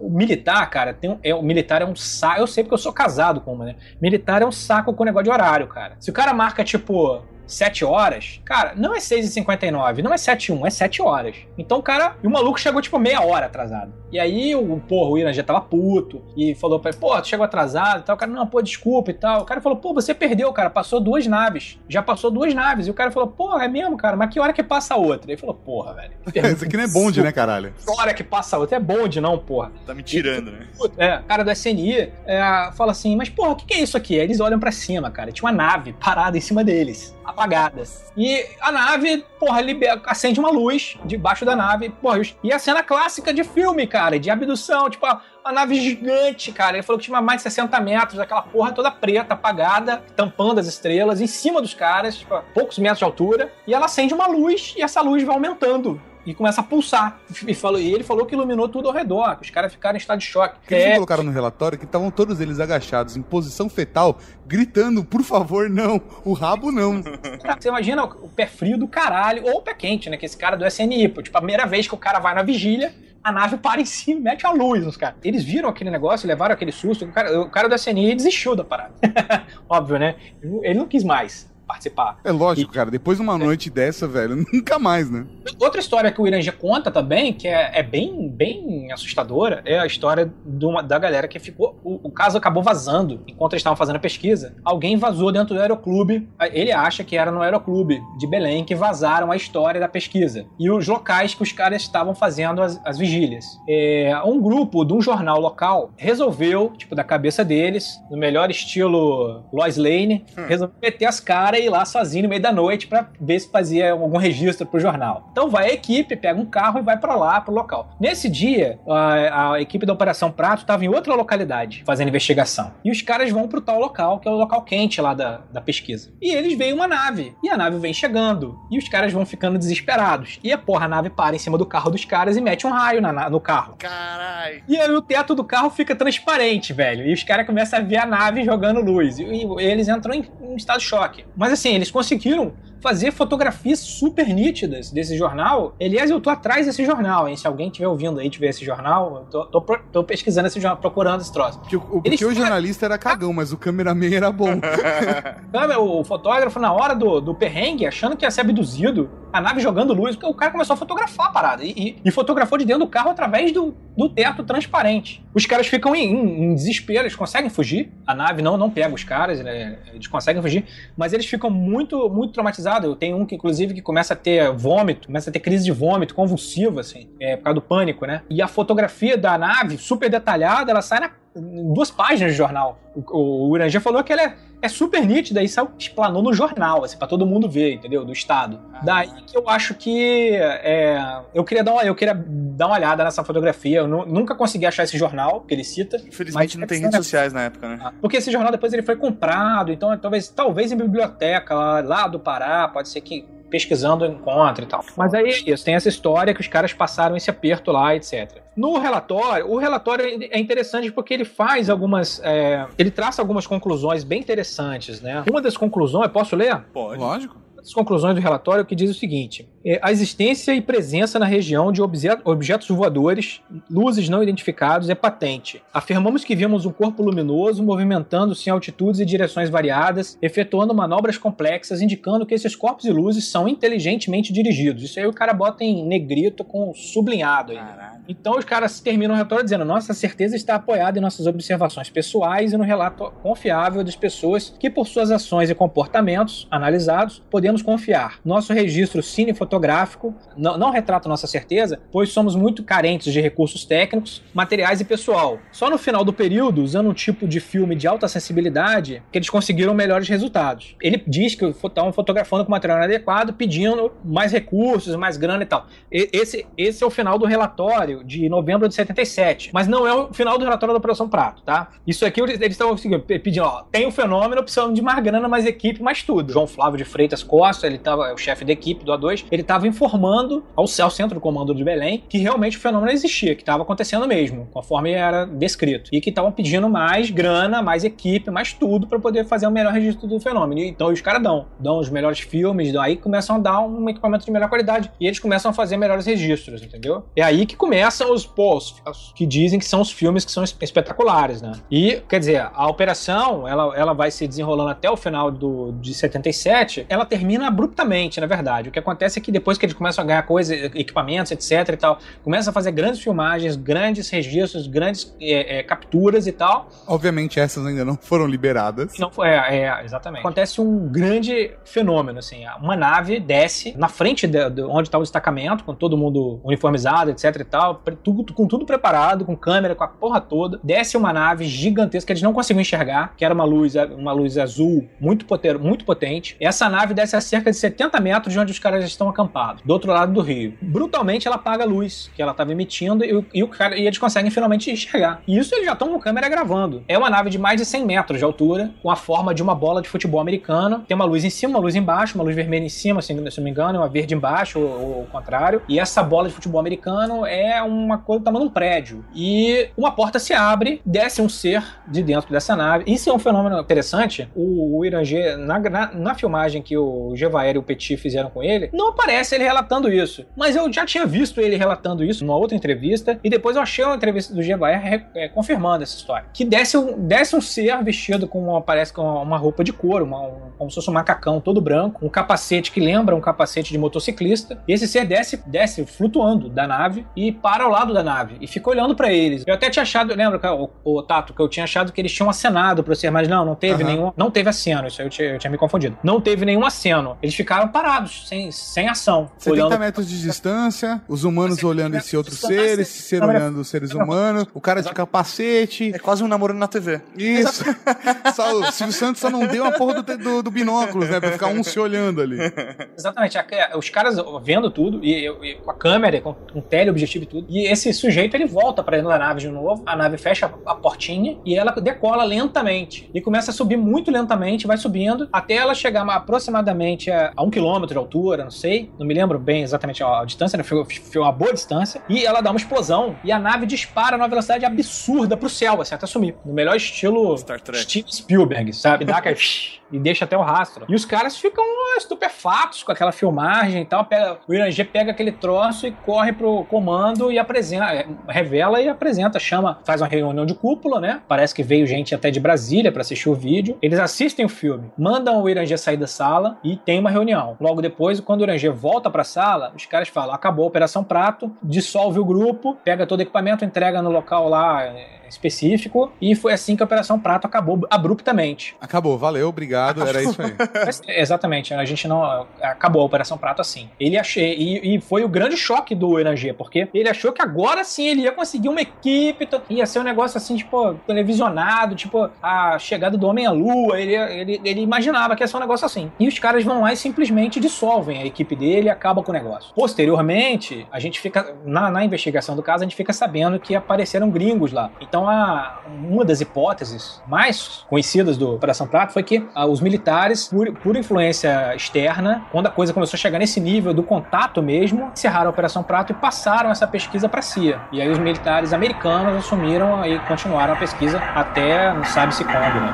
O militar, cara, tem um, é, o militar é um saco. Eu sei porque eu sou casado com uma, né? Militar é um saco com o negócio de horário, cara. Se o cara marca, tipo, 7 horas, cara, não é 6h59, não é 7 1, é 7 horas. Então o cara. E o maluco chegou tipo meia hora atrasado. E aí o porra, o Irã já tava puto e falou pra ele, pô, tu chegou atrasado e tal. O cara, não, pô, desculpa e tal. O cara falou, pô, você perdeu, cara, passou duas naves. Já passou duas naves. E o cara falou, porra, é mesmo, cara, mas que hora que passa a outra? Ele falou, porra, velho. Isso aqui não é bonde, né, caralho? Que hora que passa a outra? É bonde, não, porra. Tá me tirando, né? É, o cara do SNI é, fala assim, mas porra, o que, que é isso aqui? Aí eles olham pra cima, cara. Tinha uma nave parada em cima deles, apagada. E a nave, porra, libera, acende uma luz debaixo da nave. Porra, e a cena clássica de filme, cara, de abdução, tipo, a, a nave gigante, cara. Ele falou que tinha mais de 60 metros, aquela porra toda preta, apagada, tampando as estrelas, em cima dos caras, tipo, poucos metros de altura. E ela acende uma luz e essa luz vai aumentando. E começa a pulsar. E, falou, e ele falou que iluminou tudo ao redor, que os caras ficaram em estado de choque. Que eles É, colocaram no relatório que estavam todos eles agachados, em posição fetal, gritando, por favor, não, o rabo não. Você imagina o pé frio do caralho, ou o pé quente, né? Que esse cara do SNI, pô, tipo, a primeira vez que o cara vai na vigília, a nave para em cima e mete a luz nos caras. Eles viram aquele negócio, levaram aquele susto, o cara, o cara do SNI desistiu da parada. Óbvio, né? Ele não quis mais participar. É lógico, cara, depois de uma noite dessa, velho, nunca mais, né? Outra história que o Iranja conta também, que é, é bem, bem assustadora, é a história de uma- da galera que ficou. O, o caso acabou vazando enquanto eles estavam fazendo a pesquisa. Alguém vazou dentro do aeroclube. Ele acha que era no aeroclube de Belém que vazaram a história da pesquisa e os locais que os caras estavam fazendo as, as vigílias. É, um grupo de um jornal local resolveu, tipo, da cabeça deles, no melhor estilo Lois Lane, resolveu meter as caras cara ir lá sozinho no meio da noite pra ver se fazia algum registro pro jornal. Então vai a equipe, pega um carro e vai pra lá, pro local. Nesse dia, a, a equipe da Operação Prato estava em outra localidade fazendo investigação. E os caras vão pro tal local, que é o local quente lá da, da pesquisa. E eles veem uma nave. E a nave vem chegando. E os caras vão ficando desesperados. E a porra, a nave para em cima do carro dos caras e mete um raio na, no carro. Caralho. E aí o teto do carro fica transparente, velho. E os caras começam a ver a nave jogando luz. E, e eles entram em, em estado de choque. Mas assim, eles conseguiram fazer fotografias super nítidas desse jornal. Aliás, eu tô atrás desse jornal, hein? Se alguém estiver ouvindo aí, tiver esse jornal, eu tô, tô tô pesquisando esse jornal, procurando esse troço. Porque, o- porque Eles- o jornalista era cagão, mas o cameraman era bom. O fotógrafo, na hora do, do perrengue, achando que ia ser abduzido, a nave jogando luz, o cara começou a fotografar a parada. E, e- e fotografou de dentro do carro através do, do teto transparente. Os caras ficam em, em- em desespero, eles conseguem fugir. A nave não, não pega os caras, né? Eles conseguem fugir, mas eles ficam muito, muito traumatizados. Eu tenho um que, inclusive, que começa a ter vômito, começa a ter crise de vômito convulsiva, assim, é, por causa do pânico, né? E a fotografia da nave, super detalhada, ela sai na duas páginas de jornal. O, o Urangê falou que ela é, é super nítida e saiu, explanou no jornal, assim, pra todo mundo ver, entendeu? Do estado. Daí que eu acho que é, eu, queria dar uma, eu queria dar uma olhada nessa fotografia. Eu nu- nunca consegui achar esse jornal que ele cita. Infelizmente não tem é redes que- sociais na época, né? Porque esse jornal depois ele foi comprado, então é talvez, talvez em biblioteca lá, lá do Pará, pode ser que pesquisando encontre e tal. Mas aí é isso, tem essa história que os caras passaram esse aperto lá, etc. No relatório, o relatório é interessante porque ele faz algumas. é, ele traça algumas conclusões bem interessantes, né? Uma das conclusões, posso ler? Pode. Lógico. As conclusões do relatório que diz o seguinte: é, a existência e presença na região de obje- objetos voadores, luzes não identificados, é patente. Afirmamos que vimos um corpo luminoso movimentando-se em altitudes e direções variadas, efetuando manobras complexas, indicando que esses corpos e luzes são inteligentemente dirigidos. Isso aí o cara bota em negrito com sublinhado aí. Caralho. Então os caras terminam o relatório dizendo: nossa certeza está apoiada em nossas observações pessoais e no relato confiável das pessoas que, por suas ações e comportamentos analisados, podemos confiar. Nosso registro cinefotográfico não, não retrata nossa certeza, pois somos muito carentes de recursos técnicos, materiais e pessoal. Só no final do período, usando um tipo de filme de alta sensibilidade, que eles conseguiram melhores resultados. Ele diz que estavam fotografando com material inadequado, pedindo mais recursos, mais grana e tal. Esse, esse é o final do relatório de novembro de 77. Mas não é o final do relatório da Operação Prato, tá? Isso aqui eles estão assim, pe- pedindo, ó, tem o fenômeno, precisamos de mais grana, mais equipe, mais tudo. João Flávio de Freitas Costa, ele tava, é o chefe da equipe do A2, ele estava informando ao, ao centro do comando de Belém que realmente o fenômeno existia, que estava acontecendo mesmo, conforme era descrito. E que estavam pedindo mais grana, mais equipe, mais tudo para poder fazer o melhor registro do fenômeno. Então os caras dão, dão os melhores filmes, daí começam a dar um equipamento de melhor qualidade. E eles começam a fazer melhores registros, entendeu? É aí que começam os pós, que dizem que são os filmes que são es- espetaculares, né? E, quer dizer, a operação, ela, ela vai se desenrolando até o final do, de 77, ela termina abruptamente, na verdade. O que acontece é que depois que eles começam a ganhar coisas, equipamentos, etc e tal, começam a fazer grandes filmagens, grandes registros, grandes é, é, capturas e tal, Obviamente essas ainda não foram liberadas. não foi, é, é, exatamente. Acontece um grande fenômeno, assim, uma nave desce na frente de, de onde está o destacamento, com todo mundo uniformizado, etc e tal, tudo, com tudo preparado, com câmera, com a porra toda. Desce uma nave gigantesca que eles não conseguiam enxergar, que era uma luz, uma luz azul muito, poter, muito potente. Essa nave desce a cerca de 70 metros de onde os caras estão acampados, do outro lado do rio. Brutalmente ela apaga a luz que ela estava emitindo e, e o cara, e eles conseguem finalmente enxergar. E isso eles já estão com câmera gravando. É uma nave de mais de 100 metros de altura, com a forma de uma bola de futebol americano. Tem uma luz em cima, uma luz embaixo, uma luz vermelha em cima, se, não me engano, uma verde embaixo, ou, ou o contrário. E essa bola de futebol americano é uma coisa do tamanho de um prédio. E uma porta se abre, desce um ser de dentro dessa nave. Isso é um fenômeno interessante. O, o Irangê, na, na, na filmagem que o Gevaer e o Petit fizeram com ele, não aparece ele relatando isso. Mas eu já tinha visto ele relatando isso numa outra entrevista, e depois eu achei uma entrevista do Gevaer é, confirmando essa história. Que desce um, desce um ser vestido com uma, parece com uma roupa de couro, uma- um- como se fosse um macacão todo branco, um capacete que lembra um capacete de motociclista. E esse ser desce, desce flutuando da nave e para para ao lado da nave e fica olhando pra eles. Eu até tinha achado, lembra, o, o Tato, que eu tinha achado que eles tinham acenado pra você, mas não, não teve Aham. nenhum. Não teve aceno, isso aí eu tinha, eu tinha me confundido. Não teve nenhum aceno. Eles ficaram parados, sem, sem ação. 70 metros de distância, os humanos olhando esse outro ser, esse ser olhando os seres humanos, o cara de capacete. É quase um namoro na TV. Isso. Só, o Silvio Santos só não deu a porra do, do, do binóculos, né? Pra ficar um se olhando ali. Exatamente. a- os caras vendo tudo, e, e com a câmera, com um teleobjetivo e tudo. E esse sujeito ele volta pra dentro da nave de novo. A nave fecha a, portinha e ela decola lentamente. E começa a subir muito lentamente, vai subindo, até ela chegar aproximadamente a, a um quilômetro de altura, não sei. Não me lembro bem exatamente a, a distância, né? Foi, foi uma boa distância. E ela dá uma explosão e a nave dispara numa velocidade absurda pro céu, assim, até sumir. No melhor estilo Star Trek. Steve Spielberg, sabe? Dá aquele e deixa até o rastro. E os caras ficam estupefatos com aquela filmagem e tal. Pega, o Irangê pega aquele troço e corre pro comando e apresenta, é, revela e apresenta, chama, faz uma reunião de cúpula, né? Parece que veio gente até de Brasília pra assistir o vídeo. Eles assistem o filme, mandam o Irangê sair da sala e tem uma reunião. Logo depois, quando o Irangê volta pra sala, os caras falam: acabou a Operação Prato, dissolve o grupo, pega todo o equipamento, entrega no local lá é, específico e foi assim que a Operação Prato acabou abruptamente. Acabou, valeu, obrigado, era isso aí. Mas, exatamente, a gente não. Acabou a Operação Prato assim. Ele achei. E, e foi o grande choque do Irangê, porque ele achou que agora sim ele ia conseguir uma equipe, to- ia ser um negócio assim, tipo, televisionado, tipo, a chegada do Homem à Lua. Ele, ele, ele imaginava que ia ser um negócio assim. E os caras vão lá e simplesmente dissolvem a equipe dele e acabam com o negócio. Posteriormente, a gente fica. Na, na investigação do caso, a gente fica sabendo que apareceram gringos lá. Então, a, uma das hipóteses mais conhecidas do Operação Prato foi que ah, os militares, por, por influência externa, quando a coisa começou a chegar nesse nível do contato mesmo, encerraram a Operação Prato e passaram essa pesquisa para a CIA. E aí os militares americanos assumiram e continuaram a pesquisa até não sabe-se quando, né?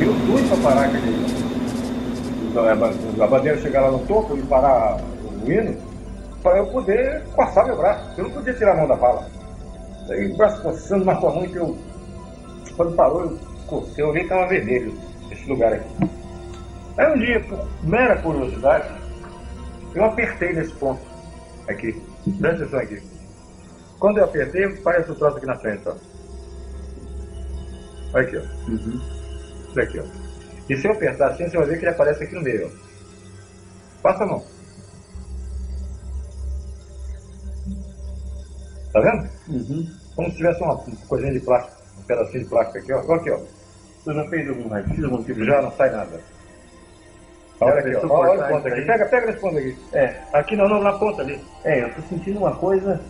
Eu doido pra parar aquele. A bandeira chegar lá no topo e parar o hino, para eu poder coçar meu braço. Eu não podia tirar a mão da bala. Aí o braço coçando, mas tão ruim que eu. Quando parou, eu cocei, eu vi que estava vermelho esse lugar aqui. Aí um dia, por mera curiosidade, eu apertei nesse ponto. Aqui. Presta atenção aqui. Quando eu apertei, parece o troço aqui na frente, ó. Olha aqui, ó. Isso aqui, ó. E se eu apertar assim, você vai ver que ele aparece aqui no meio, ó. Passa a mão. Tá vendo? Como se tivesse uma coisinha de plástico, um pedacinho de plástico aqui, ó. Olha aqui, ó. Você já fez algum raio algum tipo já? Não sai nada. Olha aqui, ó. Olha, o ponto aqui. Pega, pega nesse ponto aqui. É. Aqui não, não, na ponta ali. É, eu tô sentindo uma coisa.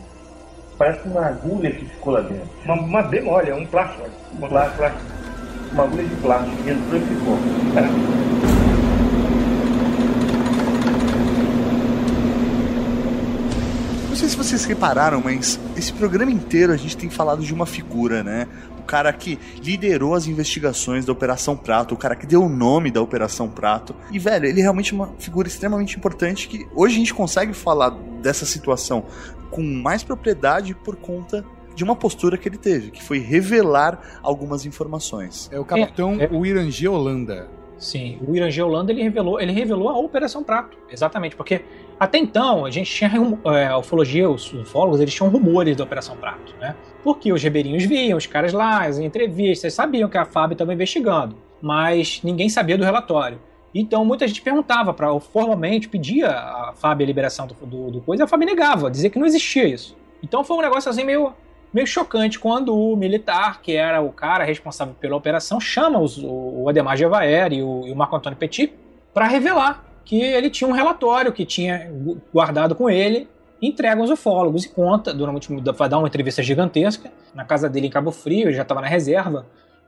Parece uma agulha que ficou lá dentro. Uma, uma bem mole, é um plástico. Um plástico, plástico. Uma agulha de plástico que entrou e ficou. Não sei se vocês repararam, mas esse programa inteiro a gente tem falado de uma figura, né? O cara que liderou as investigações da Operação Prato, o cara que deu o nome da Operação Prato. E, velho, ele é realmente uma figura extremamente importante que hoje a gente consegue falar dessa situação com mais propriedade por conta de uma postura que ele teve, que foi revelar algumas informações. É o capitão É, é. Uirangê Holanda. Sim, o Irangê Holanda ele revelou, ele revelou a Operação Prato, exatamente, porque até então a gente tinha é, a ufologia, os ufólogos, eles tinham rumores da Operação Prato, né? Porque os ribeirinhos viam, os caras lá, as entrevistas, sabiam que a FAB estava investigando, mas ninguém sabia do relatório. Então muita gente perguntava para formalmente pedia a FAB a liberação do, do, do coisa, e a FAB negava, dizia que não existia isso. Então foi um negócio assim meio meio chocante quando o militar, que era o cara responsável pela operação, chama os- o, o Ademar Gevaer e o, e o Marco Antônio Petit para revelar que ele tinha um relatório que tinha gu- guardado com ele, entrega aos ufólogos e conta, durante, vai dar uma entrevista gigantesca, na casa dele em Cabo Frio, ele já estava na reserva,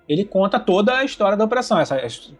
ele conta toda a história da operação, essa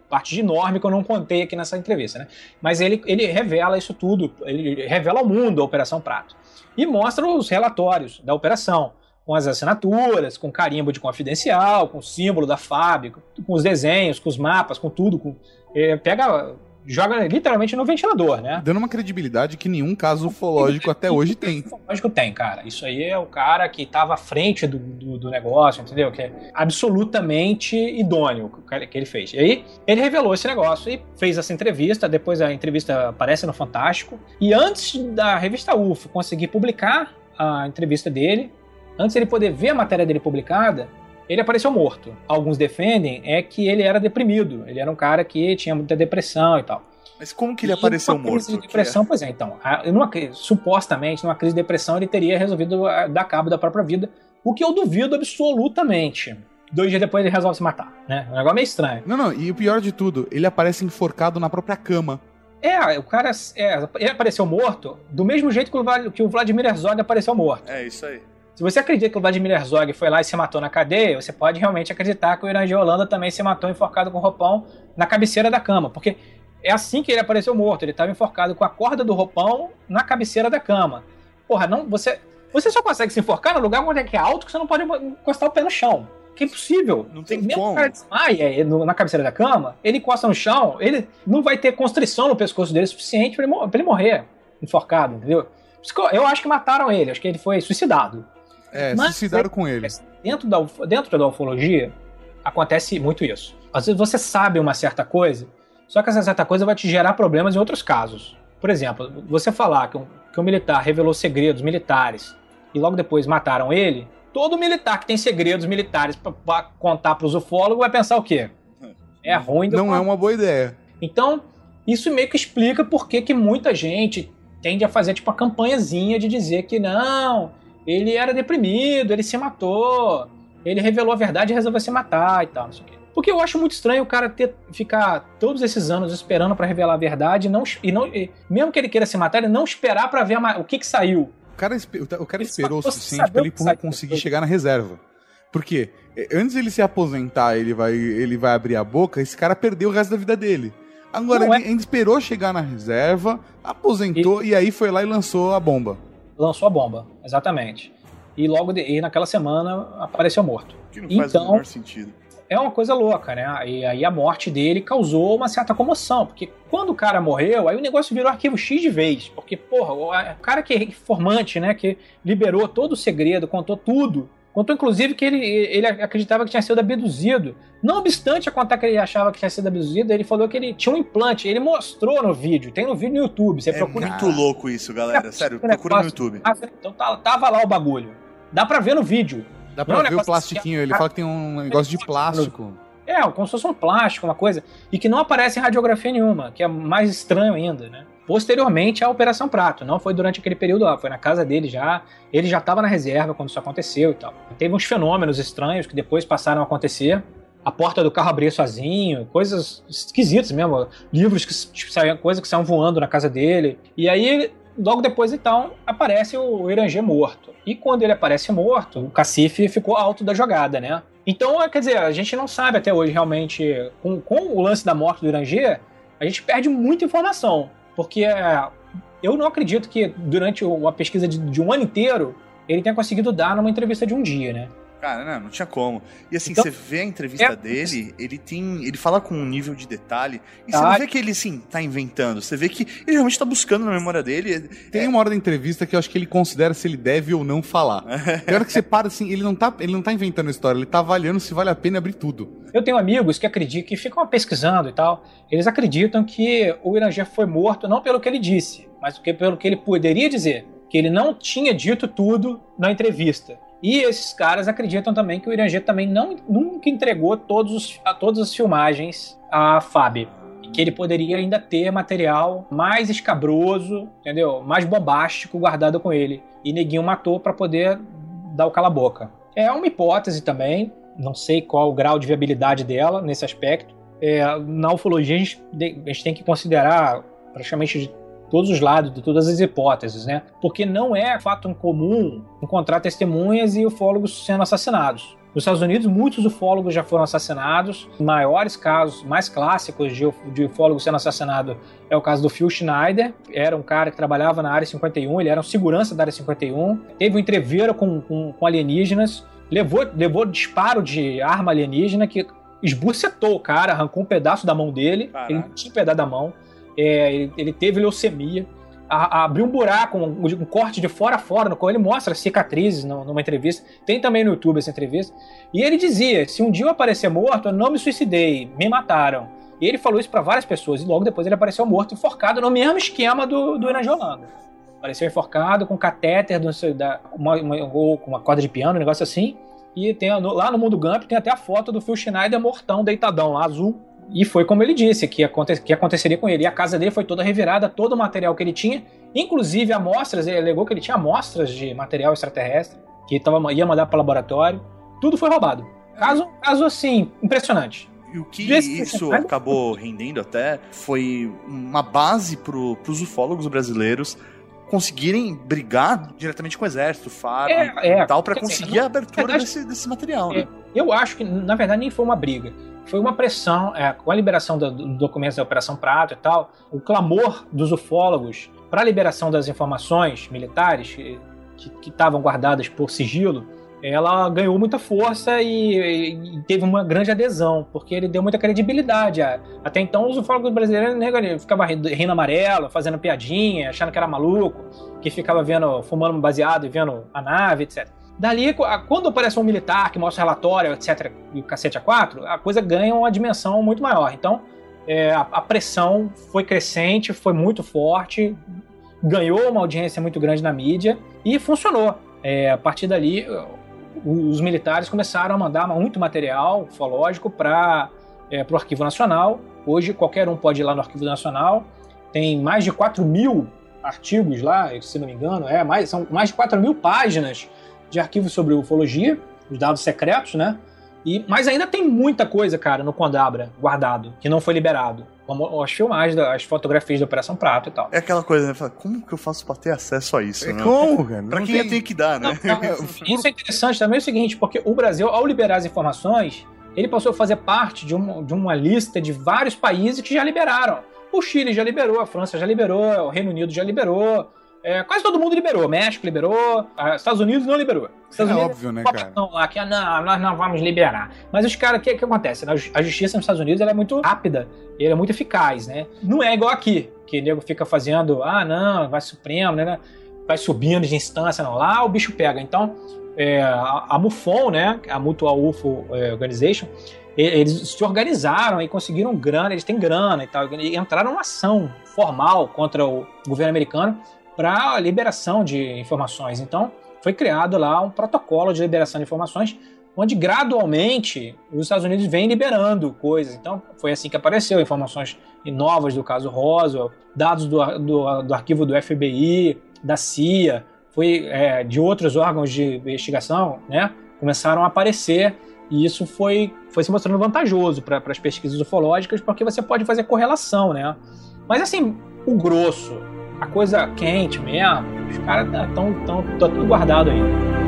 parte enorme que eu não contei aqui nessa entrevista, né? Mas ele, ele revela isso tudo, ele revela ao mundo a Operação Prato. E mostra os relatórios da operação, com as assinaturas, com carimbo de confidencial, com o símbolo da FAB, com os desenhos, com os mapas, com tudo. Com, eh, pega joga literalmente no ventilador, né? Dando uma credibilidade que nenhum caso ufológico até hoje tem. Lógico tem, cara. Isso aí é o cara que estava à frente do, do, do negócio, entendeu? Que é absolutamente idôneo o que que ele fez. E aí, ele revelou esse negócio e fez essa entrevista. Depois a entrevista aparece no Fantástico. E antes da revista UFO conseguir publicar a entrevista dele, antes ele poder ver a matéria dele publicada, ele apareceu morto. Alguns defendem é que ele era deprimido. Ele era um cara que tinha muita depressão e tal. Mas como que ele E apareceu numa crise morto? de depressão, pois é, então. Numa, supostamente, numa crise de depressão, ele teria resolvido dar cabo da própria vida, o que eu duvido absolutamente. Dois dias depois ele resolve se matar, né? Um negócio meio estranho. Não, não, e o pior de tudo, ele aparece enforcado na própria cama. É, o cara é, ele apareceu morto do mesmo jeito que o, que o Vladimir Herzog apareceu morto. É isso aí. Se você acredita que o Vladimir Herzog foi lá e se matou na cadeia, você pode realmente acreditar que o Irã de Holanda também se matou enforcado com o roupão na cabeceira da cama. Porque é assim que ele apareceu morto. Ele estava enforcado com a corda do roupão na cabeceira da cama. Porra, não, você, você só consegue se enforcar no lugar onde é que é alto que você não pode encostar o pé no chão. Que é impossível. Não tem Mesmo como. o cara desmaia no- na cabeceira da cama, ele encosta no chão, ele não vai ter constrição no pescoço dele suficiente para ele, ele morrer enforcado, entendeu? Eu acho que mataram ele, acho que ele foi suicidado. É, Mas- suicidaram com ele. Dentro da, dentro da ufologia, acontece muito isso. Às vezes você sabe uma certa coisa, só que essa certa coisa vai te gerar problemas em outros casos. Por exemplo, você falar que um, que um militar revelou segredos militares e logo depois mataram ele, todo militar que tem segredos militares pra- pra contar pros ufólogos vai pensar o quê? É ruim Não é uma boa ideia. então, isso meio que explica por que que muita gente tende a fazer tipo a campanhazinha de dizer que não, ele era deprimido, ele se matou, ele revelou a verdade e resolveu se matar e tal, não sei o quê. Porque eu acho muito estranho o cara ter, ficar todos esses anos esperando pra revelar a verdade e não, e não e mesmo que ele queira se matar, ele não esperar pra ver a o que que saiu. O cara, o cara Ele esperou o suficiente pra ele conseguir chegar na reserva. Por quê? Eh, Antes de ele se aposentar, ele vai, ele vai abrir a boca, esse cara perdeu o resto da vida dele. Agora, é. ele ainda esperou chegar na reserva, aposentou e... aí foi lá e lançou a bomba. Lançou a bomba, exatamente. E logo de, e naquela semana apareceu morto. Que não faz o Então- menor sentido. é uma coisa louca, né? E aí a morte dele causou uma certa comoção, porque quando o cara morreu, aí o negócio virou arquivo X de vez, porque, porra, o o cara que é informante, né, que liberou todo o segredo, contou tudo, contou inclusive que ele, ele acreditava que tinha sido abduzido. Não obstante a contar que ele achava que tinha sido abduzido, ele falou que ele tinha um implante, ele mostrou no vídeo, tem no vídeo no YouTube, você É procura muito louco isso, galera. Sério, Esse procura no YouTube. Ah, Então tá- tava lá o bagulho. Dá pra ver no vídeo. Dá Não pra é um ver o plastiquinho, ele fala que tem um negócio de plástico. É, como se fosse um plástico, uma coisa. E que não aparece em radiografia nenhuma, que é mais estranho ainda, né? Posteriormente à Operação Prato, não foi durante aquele período lá, foi na casa dele já. Ele já estava na reserva quando isso aconteceu e tal. Teve uns fenômenos estranhos que depois passaram a acontecer. A porta do carro abria sozinho, coisas esquisitas mesmo. Livros que tipo, saíam, coisas que saíam voando na casa dele. E aí, logo depois, então, aparece o Irangê morto. E quando ele aparece morto, o cacife ficou alto da jogada, né? Então, é, quer dizer, a gente não sabe até hoje realmente, com, com o lance da morte do Irangê, a gente perde muita informação. Porque é, eu não acredito que durante a pesquisa de, de um ano inteiro ele tenha conseguido dar numa entrevista de um dia, né? Cara, não, não tinha como. E assim, Então- você vê a entrevista É- dele, ele tem. Ele fala com um nível de detalhe. E você Tá. não vê que ele, assim, tá inventando. Você vê que ele realmente tá buscando na memória dele. Tem uma hora da entrevista que eu acho que ele considera se ele deve ou não falar. Tem hora que você para assim, ele não tá, ele não tá inventando história, ele tá avaliando se vale a pena abrir tudo. Eu tenho amigos que acreditam, que ficam pesquisando e tal. Eles acreditam que o Irangê foi morto não pelo que ele disse, mas porque- pelo que ele poderia dizer. Que ele não tinha dito tudo na entrevista. E esses caras acreditam também que o Irangê também não, nunca entregou todos os, a, todas as filmagens à FAB. Que ele poderia ainda ter material mais escabroso, entendeu? Mais bombástico guardado com ele. E Neguinho matou para poder dar o cala-boca. É uma hipótese também, não sei qual o grau de viabilidade dela nesse aspecto. É, na ufologia, a gente, a gente tem que considerar praticamente todos os lados, de todas as hipóteses, né? Porque não é fato incomum encontrar testemunhas e ufólogos sendo assassinados. Nos Estados Unidos, muitos ufólogos já foram assassinados. Os maiores casos, mais clássicos de, de ufólogo sendo assassinado é o caso do Phil Schneider. Era um cara que trabalhava na Área 51, ele era um segurança da Área 51. Teve um entreveiro com, com, com alienígenas. Levou, levou disparo de arma alienígena que esbucetou o cara, arrancou um pedaço da mão dele. Caraca. Ele tinha um pedaço da mão. É, ele, ele teve leucemia, a- a- abriu um buraco, um, um corte de fora a fora, no qual ele mostra cicatrizes numa entrevista. Tem também no YouTube essa entrevista. E ele dizia: se um dia eu aparecer morto, eu não me suicidei, me mataram. E ele falou isso pra várias pessoas. E logo depois ele apareceu morto, enforcado, no mesmo esquema do, do Holanda. Apareceu enforcado, com catéter, do, da, uma, uma, ou com uma corda de piano, um negócio assim. E tem, lá no Mundo Gump tem até a foto do Phil Schneider mortão, deitadão lá, azul. E foi como ele disse, que, aconte, que aconteceria com ele. E a casa dele foi toda revirada, todo o material que ele tinha, inclusive amostras, ele alegou que ele tinha amostras de material extraterrestre, que tava, ia mandar para laboratório. Tudo foi roubado. Caso, caso assim, impressionante. E o que isso acabou rendendo até foi uma base para os ufólogos brasileiros conseguirem brigar diretamente com o exército, FAB É, é. e tal, para Quer dizer, conseguir a abertura verdade- desse, desse material, É, né? Eu acho que, na verdade, nem foi uma briga. Foi uma pressão, é, com a liberação do, do documentos da Operação Prato e tal, o clamor dos ufólogos para a liberação das informações militares que estavam guardadas por sigilo, ela ganhou muita força e, e teve uma grande adesão, porque ele deu muita credibilidade. Até então, os ufólogos brasileiros né, ele ficava rindo rindo amarelo, fazendo piadinha, achando que era maluco, que ficava vendo, fumando baseado e vendo a nave, etc. Dali, quando aparece um militar que mostra relatório, etc., e o cacete a quatro, a coisa ganha uma dimensão muito maior. Então, é, a, a pressão foi crescente, foi muito forte, ganhou uma audiência muito grande na mídia e funcionou. É, a partir dali, os militares começaram a mandar muito material ufológico para é, o Arquivo Nacional. Hoje, qualquer um pode ir lá no Arquivo Nacional. Tem mais de 4 mil artigos lá, se não me engano. É, mais, são mais de 4 mil páginas de arquivos sobre ufologia, os dados secretos, né? E, mas ainda tem muita coisa, cara, no Condabra guardado, que não foi liberado. Como as filmagens, as fotografias da Operação Prato e tal. É aquela coisa, né? Fala, Como que eu faço para ter acesso a isso? É né? como, cara? Pra Não quem tem- tem que dar, né? Isso é interessante também é o seguinte, porque o Brasil, ao liberar as informações, ele passou a fazer parte de uma, de uma lista de vários países que já liberaram. O Chile já liberou, a França já liberou, o Reino Unido já liberou, é, quase todo mundo liberou. México liberou, ah, Estados Unidos não liberou. Estados É Unidos óbvio, né, cara? pressão lá que ah, não, nós não vamos liberar. Mas os caras, o que, que acontece? A ju- A justiça nos Estados Unidos é muito rápida e é muito eficaz, né? Não é igual aqui, que o nego fica fazendo, ah, não, vai Supremo, né? Vai subindo de instância, não. Lá o bicho pega. Então, é, a, a MUFON, né? A Mutual UFO é, Organization, eles se organizaram e conseguiram grana, eles têm grana e tal, e entraram numa ação formal contra o governo americano para a liberação de informações. Então, foi criado lá um protocolo de liberação de informações, onde gradualmente os Estados Unidos vêm liberando coisas. Então, foi assim que apareceu informações novas do caso Roswell, dados do, do, do arquivo do FBI, da CIA, foi é, de outros órgãos de investigação, né? Começaram a aparecer e isso foi, foi se mostrando vantajoso para as pesquisas ufológicas, porque você pode fazer correlação, né? Mas assim, o grosso, a coisa quente mesmo, os caras estão tão, tão tudo guardado ainda.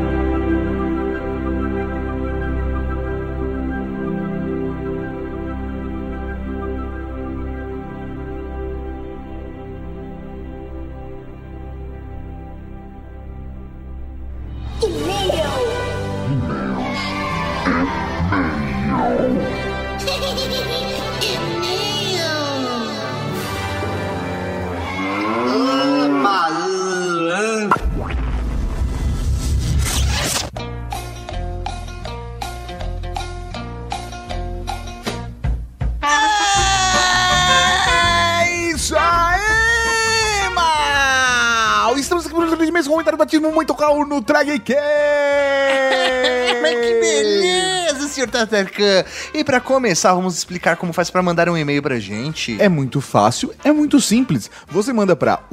No Tragcast! Mas que beleza, senhor Tatarkan! E pra começar, vamos explicar como faz pra mandar um e-mail pra gente. É muito fácil, é muito simples. Você manda para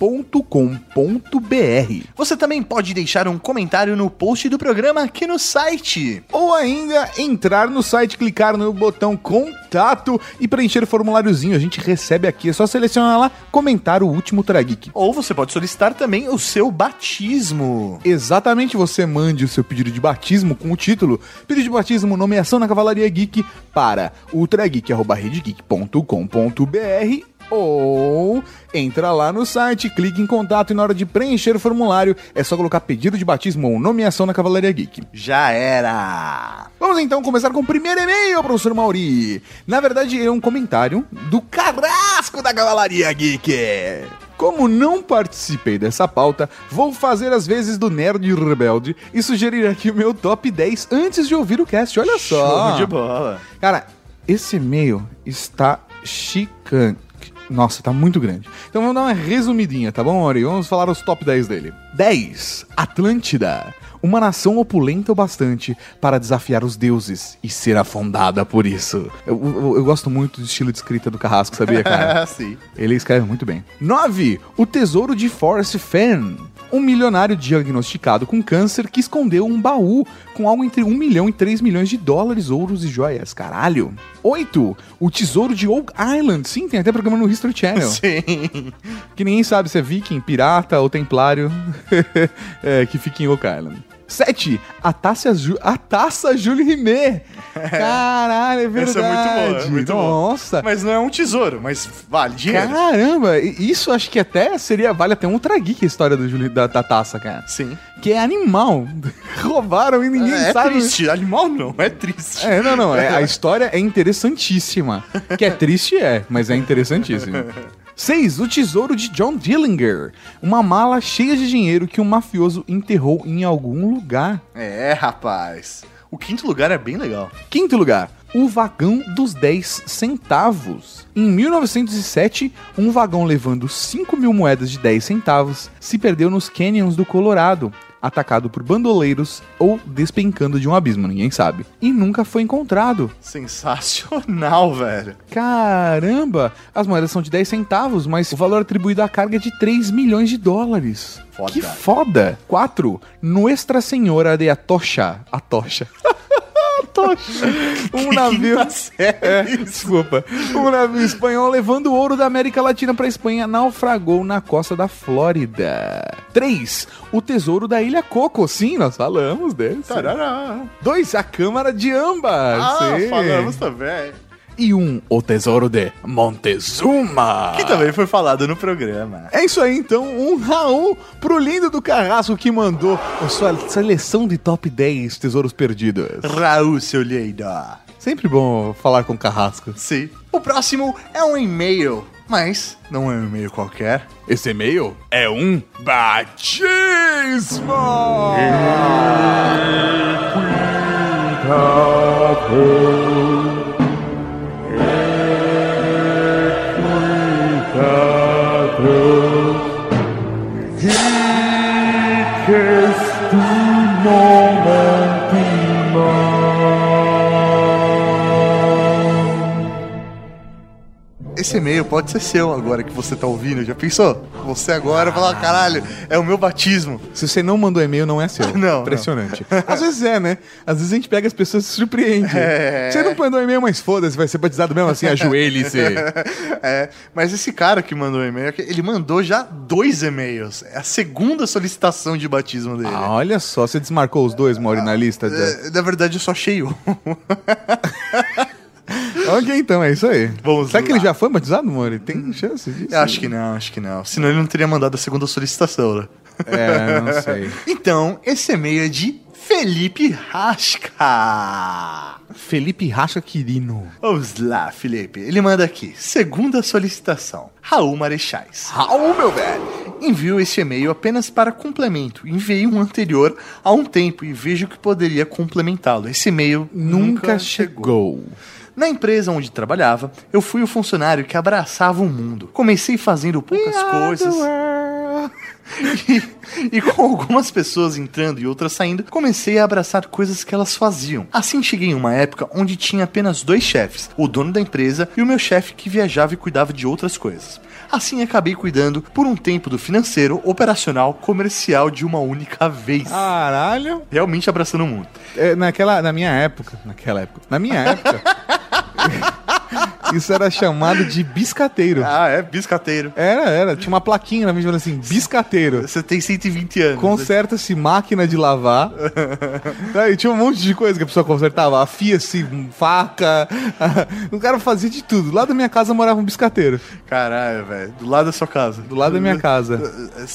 ultrageek@redgeek.com.br. Você também pode deixar um comentário no post do programa aqui no site. Ou ainda entrar no site, clicar no botão contato e preencher o formuláriozinho. A gente recebe aqui, é só selecionar lá, comentar o último Trageek. Ou você pode solicitar também o seu batismo. Exatamente, você mande o seu pedido de batismo com o título Pedido de batismo, nomeação na Cavalaria Geek para ultrageek.redgeek.com.br ou Entra lá no site, clique em contato e na hora de preencher o formulário é só colocar pedido de batismo ou nomeação na Cavalaria Geek. Já era! Vamos então começar com o primeiro e-mail, professor Mauri. Na verdade, é um comentário do carrasco da Cavalaria Geek. Como não participei dessa pauta, vou fazer as vezes do nerd rebelde e sugerir aqui o meu top 10 antes de ouvir o cast. Olha só. Show de bola! Cara, esse e-mail está chicante. Nossa, tá muito grande. Então vamos dar uma resumidinha, tá bom, Ori? Vamos falar os top 10 dele. 10. Atlântida. Uma nação opulenta o bastante para desafiar os deuses e ser afundada por isso. Eu, eu- eu gosto muito do estilo de escrita do Carrasco, sabia, cara? sim. Ele escreve muito bem. 9. O Tesouro de Forrest Fenn. Um milionário diagnosticado com câncer que escondeu um baú com algo entre 1 milhão e 3 milhões de dólares, ouros e joias. Caralho. 8. O Tesouro de Oak Island. Sim, tem até programa no History Channel. Sim. Que ninguém sabe se é viking, pirata ou templário é, que fica em Oak Island. 7. A taça, Ju a taça Júlio Rimet. Caralho, é verdade. Essa é muito boa, é muito boa. Nossa. Mas não é um tesouro, mas vale dinheiro. Caramba, isso acho que até seria, vale até um Geek a história do Júlio, da, da taça, cara. Sim. Que é animal. Roubaram e ninguém é sabe. triste. Animal não, é triste. É, não, não. é- a história é interessantíssima. Que é triste, é, mas é interessantíssima. 6. O tesouro de John Dillinger. Uma mala cheia de dinheiro que um mafioso enterrou em algum lugar. É, rapaz. O quinto lugar é bem legal. Quinto lugar, o vagão dos 10 centavos. Em 1907, um vagão levando 5 mil moedas de 10 centavos se perdeu nos canyons do Colorado, atacado por bandoleiros ou despencando de um abismo, ninguém sabe. E nunca foi encontrado. Sensacional, velho. Caramba! As moedas são de 10 centavos, mas o valor atribuído à carga é de 3 milhões de dólares. Foda. Que foda! 4. Nuestra Senhora de Atocha. Atocha. Um navio. É, desculpa. Um navio espanhol levando ouro da América Latina para Espanha naufragou na costa da Flórida. 3. O tesouro da Ilha Coco. Sim, nós falamos desse. Tarará. 2. A Câmara de Âmbar. Ah, Sim. falamos também. E um, o tesouro de Montezuma. Que também foi falado no programa. É isso aí, então. Um Raul pro lindo do Carrasco que mandou a sua seleção de top 10 tesouros perdidos. Raul, seu lindo. Sempre bom falar com o Carrasco. Sim. O próximo é um e-mail, mas não é um e-mail qualquer. Esse e-mail é um batismo! Esse e-mail pode ser seu agora que você tá ouvindo. Já pensou? Você agora fala, caralho, é o meu batismo. Se você não mandou e-mail, não é seu. Não, Impressionante. Às vezes é, né? Às vezes a gente pega as pessoas e se surpreende. É. Você não mandou e-mail, mas foda-se, vai ser batizado mesmo assim, ajoelhe-se. É, mas esse cara que mandou e-mail, ele mandou já dois e-mails. É a segunda solicitação de batismo dele. Ah, olha só, você desmarcou os dois, Mauri, na lista. da- É, na verdade, eu só achei um. Ok, então, é isso aí. Vamos Será que lá. ele já foi batizado, Mori? Tem chance disso? Eu acho que não, acho que não. Senão ele não teria mandado a segunda solicitação, né? É, não sei. Então, esse e-mail é de Felipe Rasca. Felipe Racha Quirino. Vamos lá, Felipe. Ele manda aqui. Segunda solicitação. Raul Marechais. Raul, meu velho. Envio esse e-mail apenas para complemento. Enviei um anterior há um tempo e vejo que poderia complementá-lo. Esse e-mail Nunca chegou. Na empresa onde trabalhava, eu fui o funcionário que abraçava o mundo. Comecei fazendo poucas coisas. E, e com algumas pessoas entrando e outras saindo, comecei a abraçar coisas que elas faziam. Assim cheguei em uma época onde tinha apenas dois chefes, o dono da empresa e o meu chefe que viajava e cuidava de outras coisas. Assim acabei cuidando por um tempo do financeiro, operacional, comercial de uma única vez. Caralho. Realmente abraçando o mundo. É, naquela, na minha época, naquela época, na minha época, Isso era chamado de biscateiro. Ah, é biscateiro. Era, era. Tinha uma plaquinha na falando assim, biscateiro. Você tem 120 anos. Conserta-se máquina de lavar. Aí tinha um monte de coisa que a pessoa consertava. Afia-se faca. O cara fazia de tudo. Lá da minha casa morava um biscateiro. Caralho, velho. Do lado da sua casa. Do lado da minha casa.